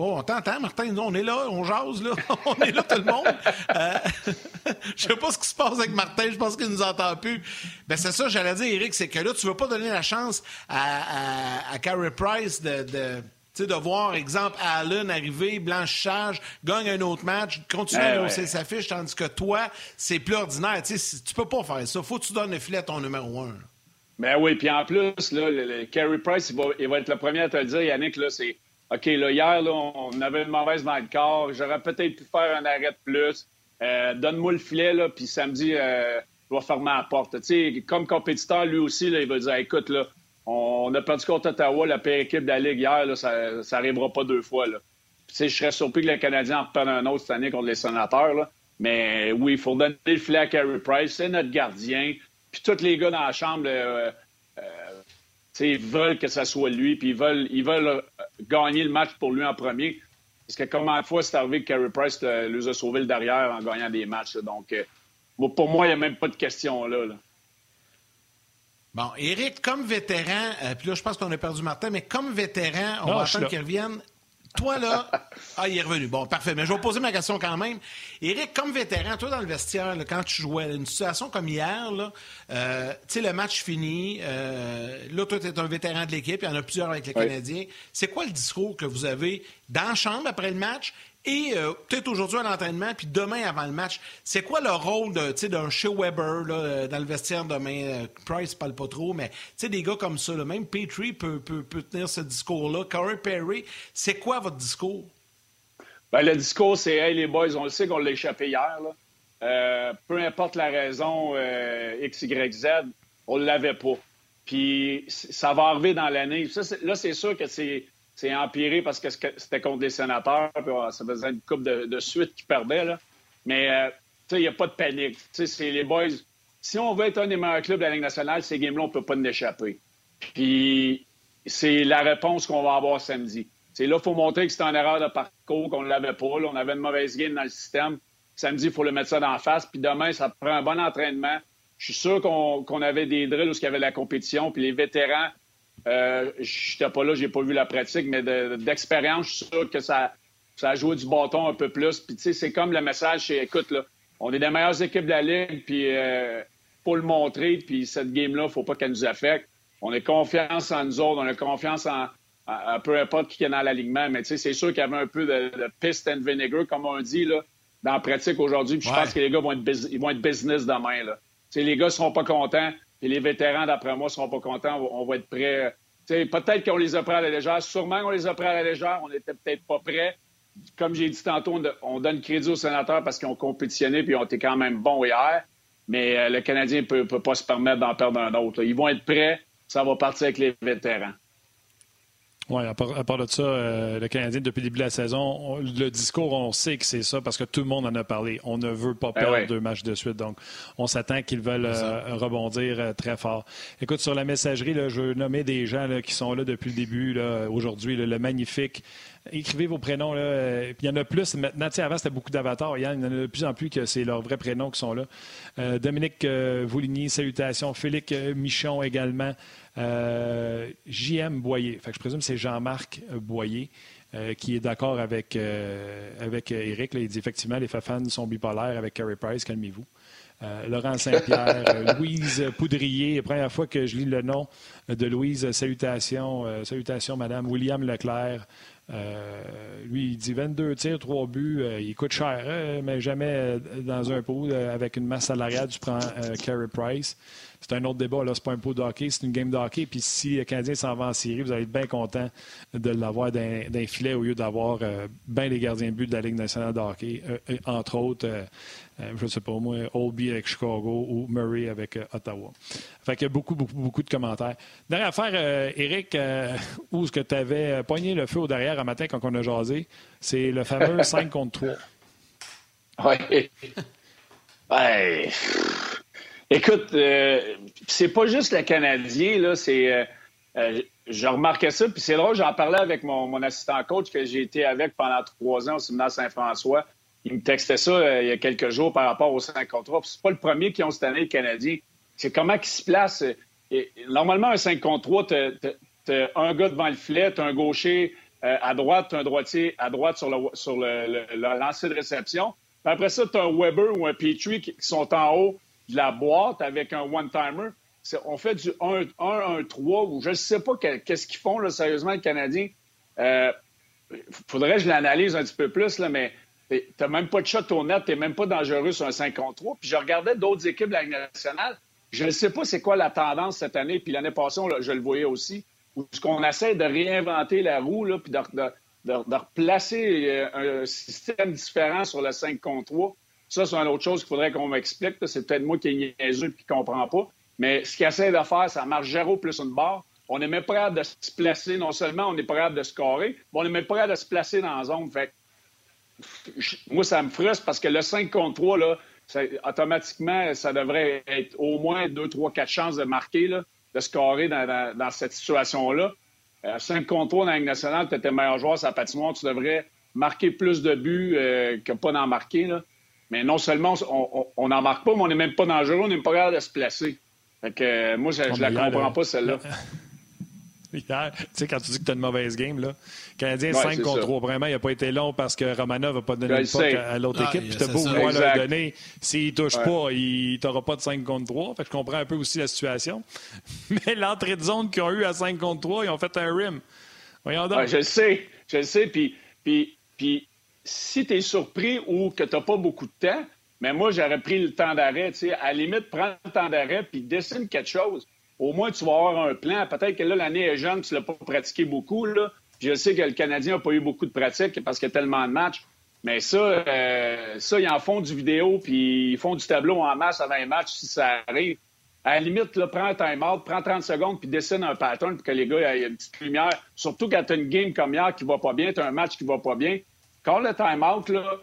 Oh, on t'entend, Martin. Nous, on est là, on jase, là. <laughs> on est là, tout le monde. Euh, <laughs> je sais pas ce qui se passe avec Martin. Je pense qu'il nous entend plus. Ben, c'est ça, j'allais dire, Eric, c'est que là, tu veux pas donner la chance à, à, Carey Price de, sais, de voir, exemple, Allen arriver, blanchissage, gagne un autre match, continue à hausser sa fiche, tandis que toi, c'est plus ordinaire. Tu tu peux pas faire ça. Faut que tu donnes le filet à ton numéro un. Ben oui, puis en plus, là, le, Carey Price, il va, il va, être le premier à te le dire, Yannick, là, c'est OK, là, hier, là, on avait une mauvaise dans le corps. J'aurais peut-être pu faire un arrêt de plus. Euh, donne-moi le filet, là, puis samedi, euh, je vais fermer la porte. Tu sais, comme compétiteur, lui aussi, là, il va dire écoute, là, on a perdu contre Ottawa, la pire équipe de la Ligue hier, là, ça n'arrivera pas deux fois. Là. Tu sais, je serais surpris que les Canadiens en un autre cette année contre les sénateurs. Là. Mais oui, il faut donner le filet à Carey Price. C'est notre gardien. Puis tous les gars dans la chambre, euh, euh ils veulent que ça soit lui, puis ils veulent, ils veulent euh, gagner le match pour lui en premier. Parce que comment une fois c'est arrivé que Carey Price euh, les a sauvés le derrière en gagnant des matchs. Donc, pour moi, il n'y a même pas de question là. Bon, Eric, comme vétéran, puis là, je pense qu'on a perdu Martin, mais comme vétéran, on va attendre qu'il revienne. Toi, là. Ah, il est revenu. Bon, parfait. Mais je vais poser ma question quand même. Éric, comme vétéran, toi, dans le vestiaire, quand tu jouais, une situation comme hier, là, euh, tu sais, le match fini. Euh, là, toi, tu es un vétéran de l'équipe. Il y en a plusieurs avec les Canadiens. C'est quoi le discours que vous avez dans la chambre après le match? Et euh, peut-être aujourd'hui à l'entraînement, puis demain avant le match, c'est quoi le rôle d'un Shea Weber là, euh, dans le vestiaire demain? Euh, Price parle pas trop, mais des gars comme ça, même Petrie peut, peut, peut, tenir ce discours-là. Corey Perry, c'est quoi votre discours? Ben, le discours, c'est Hey les boys, on le sait qu'on l'a échappé hier. Peu importe la raison X, Y, Z, on ne l'avait pas. Puis ça va arriver dans l'année. Là, c'est sûr que c'est c'est empiré parce que c'était contre les sénateurs, puis ça faisait une coupe de, suite qui perdait. Là. Mais, euh, il n'y a pas de panique. C'est les boys. Si on veut être un des meilleurs clubs de la Ligue nationale, ces games-là, on ne peut pas nous échapper. Puis, c'est la réponse qu'on va avoir samedi. C'est là, il faut montrer que c'est en erreur de parcours, qu'on ne l'avait pas. on avait une mauvaise game dans le système. Samedi, il faut le mettre ça d'en face. Puis demain, ça prend un bon entraînement. Je suis sûr qu'on avait des drills où il y avait la compétition. Puis les vétérans, euh, je n'étais pas là, j'ai pas vu la pratique, mais d'expérience, je suis sûr que ça, ça a joué du bâton un peu plus. Puis, tu sais, c'est comme le message, c'est écoute, là, on est des meilleures équipes de la Ligue, puis euh, faut le montrer, puis cette game-là, il faut pas qu'elle nous affecte. On a confiance en nous autres, on a confiance en, peu importe qui est dans l'alignement, mais tu sais, c'est sûr qu'il y avait un peu de, de piste and vinegar, comme on dit, là, dans la pratique aujourd'hui, puis je pense que les gars vont être, ils vont être business demain, là. Tu sais, les gars seront pas contents. Et les vétérans, d'après moi, ne seront pas contents. On va être prêts. Peut-être qu'on les a pris à la légère. Sûrement qu'on les a pris à la légère. On n'était peut-être pas prêts. Comme j'ai dit tantôt, on donne crédit aux sénateurs parce qu'ils ont compétitionné et ont été quand même bons hier. Mais euh, le Canadien ne peut, pas se permettre d'en perdre un autre. Ils vont être prêts. Ça va partir avec les vétérans. Oui, à part, de ça, euh, le Canadien, depuis le début de la saison, le discours, on sait que c'est ça parce que tout le monde en a parlé. On ne veut pas ben perdre deux matchs de suite. Donc, on s'attend qu'ils veulent euh, rebondir euh, très fort. Écoute, sur la messagerie, là, je veux nommer des gens qui sont là depuis le début, aujourd'hui. Le magnifique écrivez vos prénoms. Là. il y en a plus maintenant. avant, c'était beaucoup d'avatars. Il y en a de plus en plus que c'est leurs vrais prénoms qui sont là. Dominique Vouligny, salutations. Félix Michon également. Euh, JM Boyer. Fait je présume que c'est Jean-Marc Boyer. Euh, qui est d'accord avec, euh, avec Eric. il dit effectivement, les fans sont bipolaires avec Carey Price, calmez-vous. Laurent Saint-Pierre, <laughs> Louise Poudrier, première fois que je lis le nom de Louise, salutations, salutations Madame William Leclerc. Lui, il dit 22 tirs, 3 buts, il coûte cher, mais jamais dans un pot avec une masse salariale, tu prends Carey Price c'est un autre débat. Là, c'est pas un pot de hockey, c'est une game de hockey. Puis si le Canadien s'en va en série, vous allez être bien content de l'avoir d'un filet au lieu d'avoir euh, bien les gardiens de but de la Ligue nationale de hockey, euh, entre autres. Euh, je ne sais pas moi, Olby avec Chicago ou Murray avec Ottawa. Fait qu'il y a beaucoup, beaucoup, beaucoup de commentaires. Dernière affaire, Eric, où est-ce que tu avais pogné le feu au derrière un matin quand on a jasé? C'est le fameux <laughs> 5 contre 3. Oui. Ouais. Écoute, euh, c'est pas juste le Canadien, là, c'est. Euh, euh, je remarquais ça, puis c'est drôle, j'en parlais avec mon, assistant coach que j'ai été avec pendant trois ans au séminaire Saint-François. Il me textait ça il y a quelques jours par rapport au 5 contre 3. C'est pas le premier qui ont cette année, le Canadien. C'est comment il se place. normalement, un 5 contre 3, t'as un gars devant le filet, t'as un gaucher à droite, un droitier à droite sur le, sur le, lancer de réception. Puis après ça, t'as un Weber ou un Petrie qui sont en haut de la boîte avec un one-timer. On fait du 1-1-3 ou je ne sais pas qu'est-ce qu'ils font, là, sérieusement, le Canadien. il faudrait que je l'analyse un petit peu plus, là, mais tu n'as même pas de shot au net, tu n'es même pas dangereux sur un 5 contre 3. Puis je regardais d'autres équipes de la nationale. Je ne sais pas c'est quoi la tendance cette année, puis l'année passée, je le voyais aussi, où ce qu'on essaie de réinventer la roue, là, puis de, replacer euh, un système différent sur le 5 contre 3. Ça, c'est une autre chose qu'il faudrait qu'on m'explique. C'est peut-être moi qui est niaiseux et qui ne comprend pas. Mais ce qu'il essaie de faire, ça marche zéro plus une barre. On est même prêt de se placer. Non seulement on est prêt de scorer, mais on est même prêt de se placer dans la zone. Fait moi, ça me frustre parce que le 5 contre 3, là, automatiquement, ça devrait être au moins 2, 3, 4 chances de marquer, de scorer dans, cette situation-là. 5 euh, contre 3 dans la Ligue nationale, tu étais meilleur joueur sur la patinoire, tu devrais marquer plus de buts euh, que pas d'en marquer. Là. Mais non seulement on n'en marque pas, mais on n'est même pas dangereux, on n'est pas capable de se placer. Fait que, euh, moi, je, ne la comprends pas, celle-là. Hier, tu sais, quand tu dis que tu as une mauvaise game, là, Canadien 5 contre 3. Vraiment, il n'a pas été long parce que Romanov n'a pas donné le puck à l'autre équipe. Puis tu as beau vouloir le donner. S'il ne touche pas, il t'aura pas de 5 contre 3. Fait que je comprends un peu aussi la situation. <laughs> Mais l'entrée de zone qu'ils ont eu à 5 contre 3, ils ont fait un rim. Voyons donc. je le sais. Je le sais. Puis, puis, puis si tu es surpris ou que tu n'as pas beaucoup de temps, mais moi, j'aurais pris le temps d'arrêt. À la limite, prends le temps d'arrêt puis dessine quelque chose au moins tu vas avoir un plan. Peut-être que là, l'année est jeune, tu ne l'as pas pratiqué beaucoup. Je sais que le Canadien n'a pas eu beaucoup de pratique parce qu'il y a tellement de matchs. Mais ça, euh, ça, ils en font du vidéo, puis ils font du tableau en masse avant les matchs si ça arrive. À la limite, prends un time-out, prends 30 secondes, puis dessine un pattern pour que les gars aient une petite lumière. Surtout quand tu as une game comme hier qui va pas bien, tu as un match qui va pas bien. Quand le time-out, là,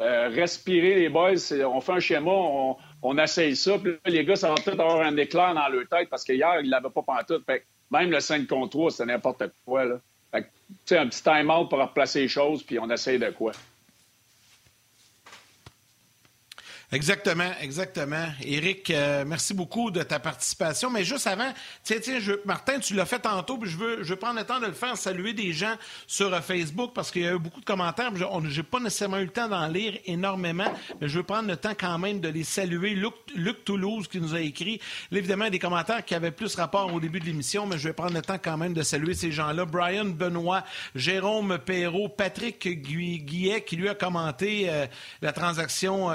euh, respirer les boys, on fait un schéma, on, on essaye ça. Puis les gars, ça va peut-être avoir un éclair dans leur tête parce qu'hier, ils ne l'avaient pas pantoute. Fait même le 5 contre 3, c'est n'importe quoi. Là. Fait un petit time-out pour replacer les choses, puis on essaye de quoi. Exactement, exactement. Éric, euh, merci beaucoup de ta participation. Mais juste avant, tiens, tiens, je, Martin, tu l'as fait tantôt, puis je veux, je veux prendre le temps de le faire, saluer des gens sur euh, Facebook parce qu'il y a eu beaucoup de commentaires. Je n'ai pas nécessairement eu le temps d'en lire énormément, mais je veux prendre le temps quand même de les saluer. Luc, Luc Toulouse qui nous a écrit, évidemment, des commentaires qui avaient plus rapport au début de l'émission, mais je vais prendre le temps quand même de saluer ces gens-là. Brian Benoît, Jérôme Perrault, Patrick Guillet qui lui a commenté euh, la transaction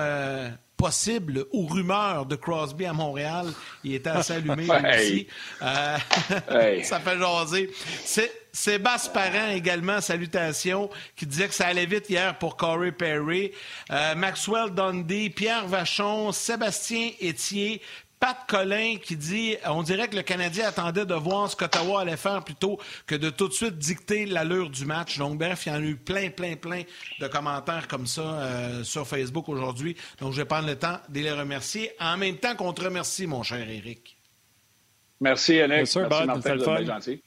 possible ou rumeur de Crosby à Montréal. Il était assez allumé <laughs> aussi. Euh, <laughs> ça fait jaser. C'est Sébastien Parent également, salutations, qui disait que ça allait vite hier pour Corey Perry. Euh, Maxwell Dundee, Pierre Vachon, Sébastien Etier, Pat Collin qui dit on dirait que le Canadien attendait de voir ce qu'Ottawa allait faire plutôt que de tout de suite dicter l'allure du match. Donc, bref, il y en a eu plein, plein, plein de commentaires comme ça euh, sur Facebook aujourd'hui. Donc, je vais prendre le temps de les remercier. En même temps qu'on te remercie, mon cher Eric. Merci, Alex. Merci, Martin, gentil.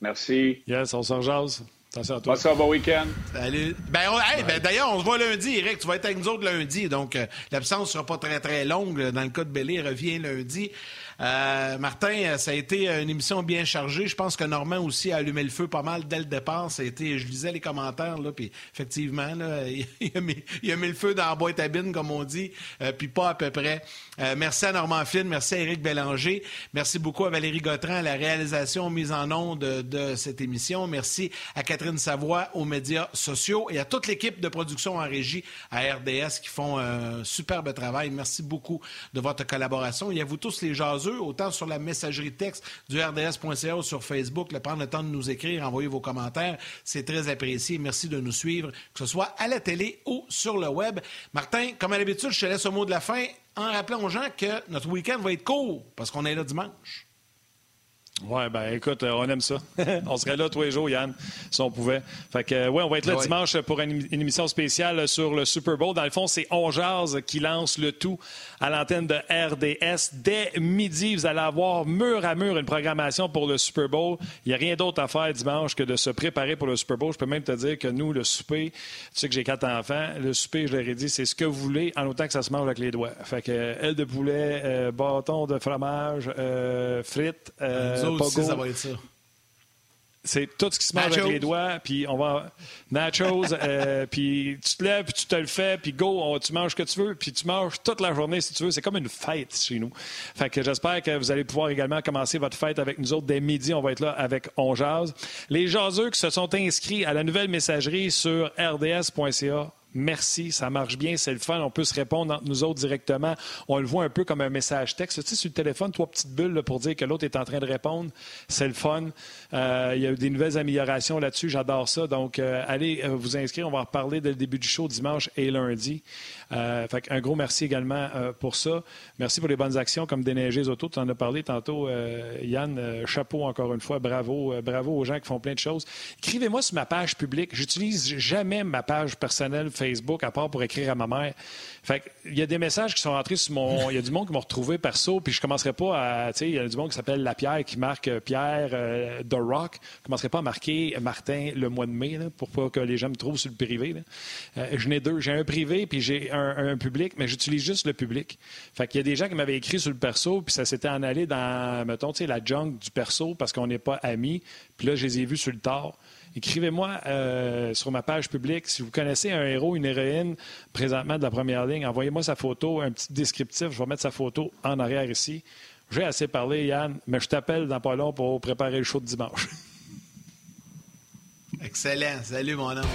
Merci. Yes, on s'en jase. Attention à toi. Passe un bon week-end. Salut. Ben, ben, D'ailleurs, on se voit lundi, Eric. Tu vas être avec nous autres lundi. Donc, euh, l'absence ne sera pas très, très longue. Dans le cas de Bellé, revient lundi. Euh, Martin, euh, ça a été une émission bien chargée. Je pense que Normand aussi a allumé le feu pas mal dès le départ. Ça a été, je lisais les commentaires, là, puis effectivement, <laughs> il, a mis, le feu dans la boîte à bine, comme on dit, puis pas à peu près. merci à Normand Flynn, merci à Éric Bélanger, merci beaucoup à Valérie Gautran à la réalisation mise en onde de, de cette émission. Merci à Catherine Savoie aux médias sociaux et à toute l'équipe de production en régie à RDS qui font un superbe travail. Merci beaucoup de votre collaboration. Et à vous tous les jaseux, autant sur la messagerie texte du RDS.ca ou sur Facebook, le prendre le temps de nous écrire, envoyer vos commentaires. C'est très apprécié. Merci de nous suivre, que ce soit à la télé ou sur le web. Martin, comme à l'habitude, je te laisse au mot de la fin en rappelant aux gens que notre week-end va être court parce qu'on est là dimanche. Oui, ben écoute, euh, on aime ça. <laughs> on serait là tous les jours, Yann, si on pouvait. Fait que, euh, ouais, on va être là dimanche pour une, émission spéciale sur le Super Bowl. Dans le fond, c'est On qui lance le tout à l'antenne de RDS. Dès midi, vous allez avoir mur à mur une programmation pour le Super Bowl. Il n'y a rien d'autre à faire dimanche que de se préparer pour le Super Bowl. Je peux même te dire que nous, le souper, tu sais que j'ai quatre enfants, le souper, je leur ai dit, c'est ce que vous voulez, en autant que ça se mange avec les doigts. Fait que, aile de poulet, euh, bâton de fromage, frites, ça va être ça. C'est tout ce qui se mange avec les doigts, puis on va. Nachos, <laughs> euh, puis tu te lèves, puis tu te le fais, puis go, tu manges ce que tu veux, puis tu manges toute la journée si tu veux. C'est comme une fête chez nous. Fait que j'espère que vous allez pouvoir également commencer votre fête avec nous autres dès midi. On va être là avec On Jazz. Les jaseux qui se sont inscrits à la nouvelle messagerie sur rds.ca merci, ça marche bien, c'est le fun, on peut se répondre entre nous autres directement. On le voit un peu comme un message texte. Tu sais, sur le téléphone, trois petites bulles pour dire que l'autre est en train de répondre. C'est le fun. Euh, il y a eu des nouvelles améliorations là-dessus, j'adore ça. Donc, euh, allez euh, vous inscrire, on va reparler dès le début du show dimanche et lundi. fait un gros merci également pour ça. Merci pour les bonnes actions comme déneiger les autos. Tu en as parlé tantôt, Yann. chapeau encore une fois. Bravo. bravo aux gens qui font plein de choses. Écrivez-moi sur ma page publique. J'utilise jamais ma page personnelle Facebook à part pour écrire à ma mère. Fait il y a des messages qui sont rentrés sur mon. Il y a du monde qui m'a retrouvé perso, puis je commencerai pas à. Tu sais, il y a du monde qui s'appelle La Pierre qui marque Pierre euh, Rock. Je commencerai pas à marquer Martin le mois de mai, pour pas que les gens me trouvent sur le privé. Euh, j'en ai deux. J'ai un privé, puis j'ai un, public, mais j'utilise juste le public. Fait qu'il y a des gens qui m'avaient écrit sur le perso, puis ça s'était en allé dans, mettons, la junk du perso parce qu'on n'est pas amis. Puis là, je les ai vus sur le tard. Écrivez-moi euh, sur ma page publique si vous connaissez un héros, une héroïne présentement de la première ligne. Envoyez-moi sa photo, un petit descriptif. Je vais mettre sa photo en arrière ici. J'ai assez parlé, Yann, mais je t'appelle dans pas long pour préparer le show de dimanche. Excellent. Salut, mon homme.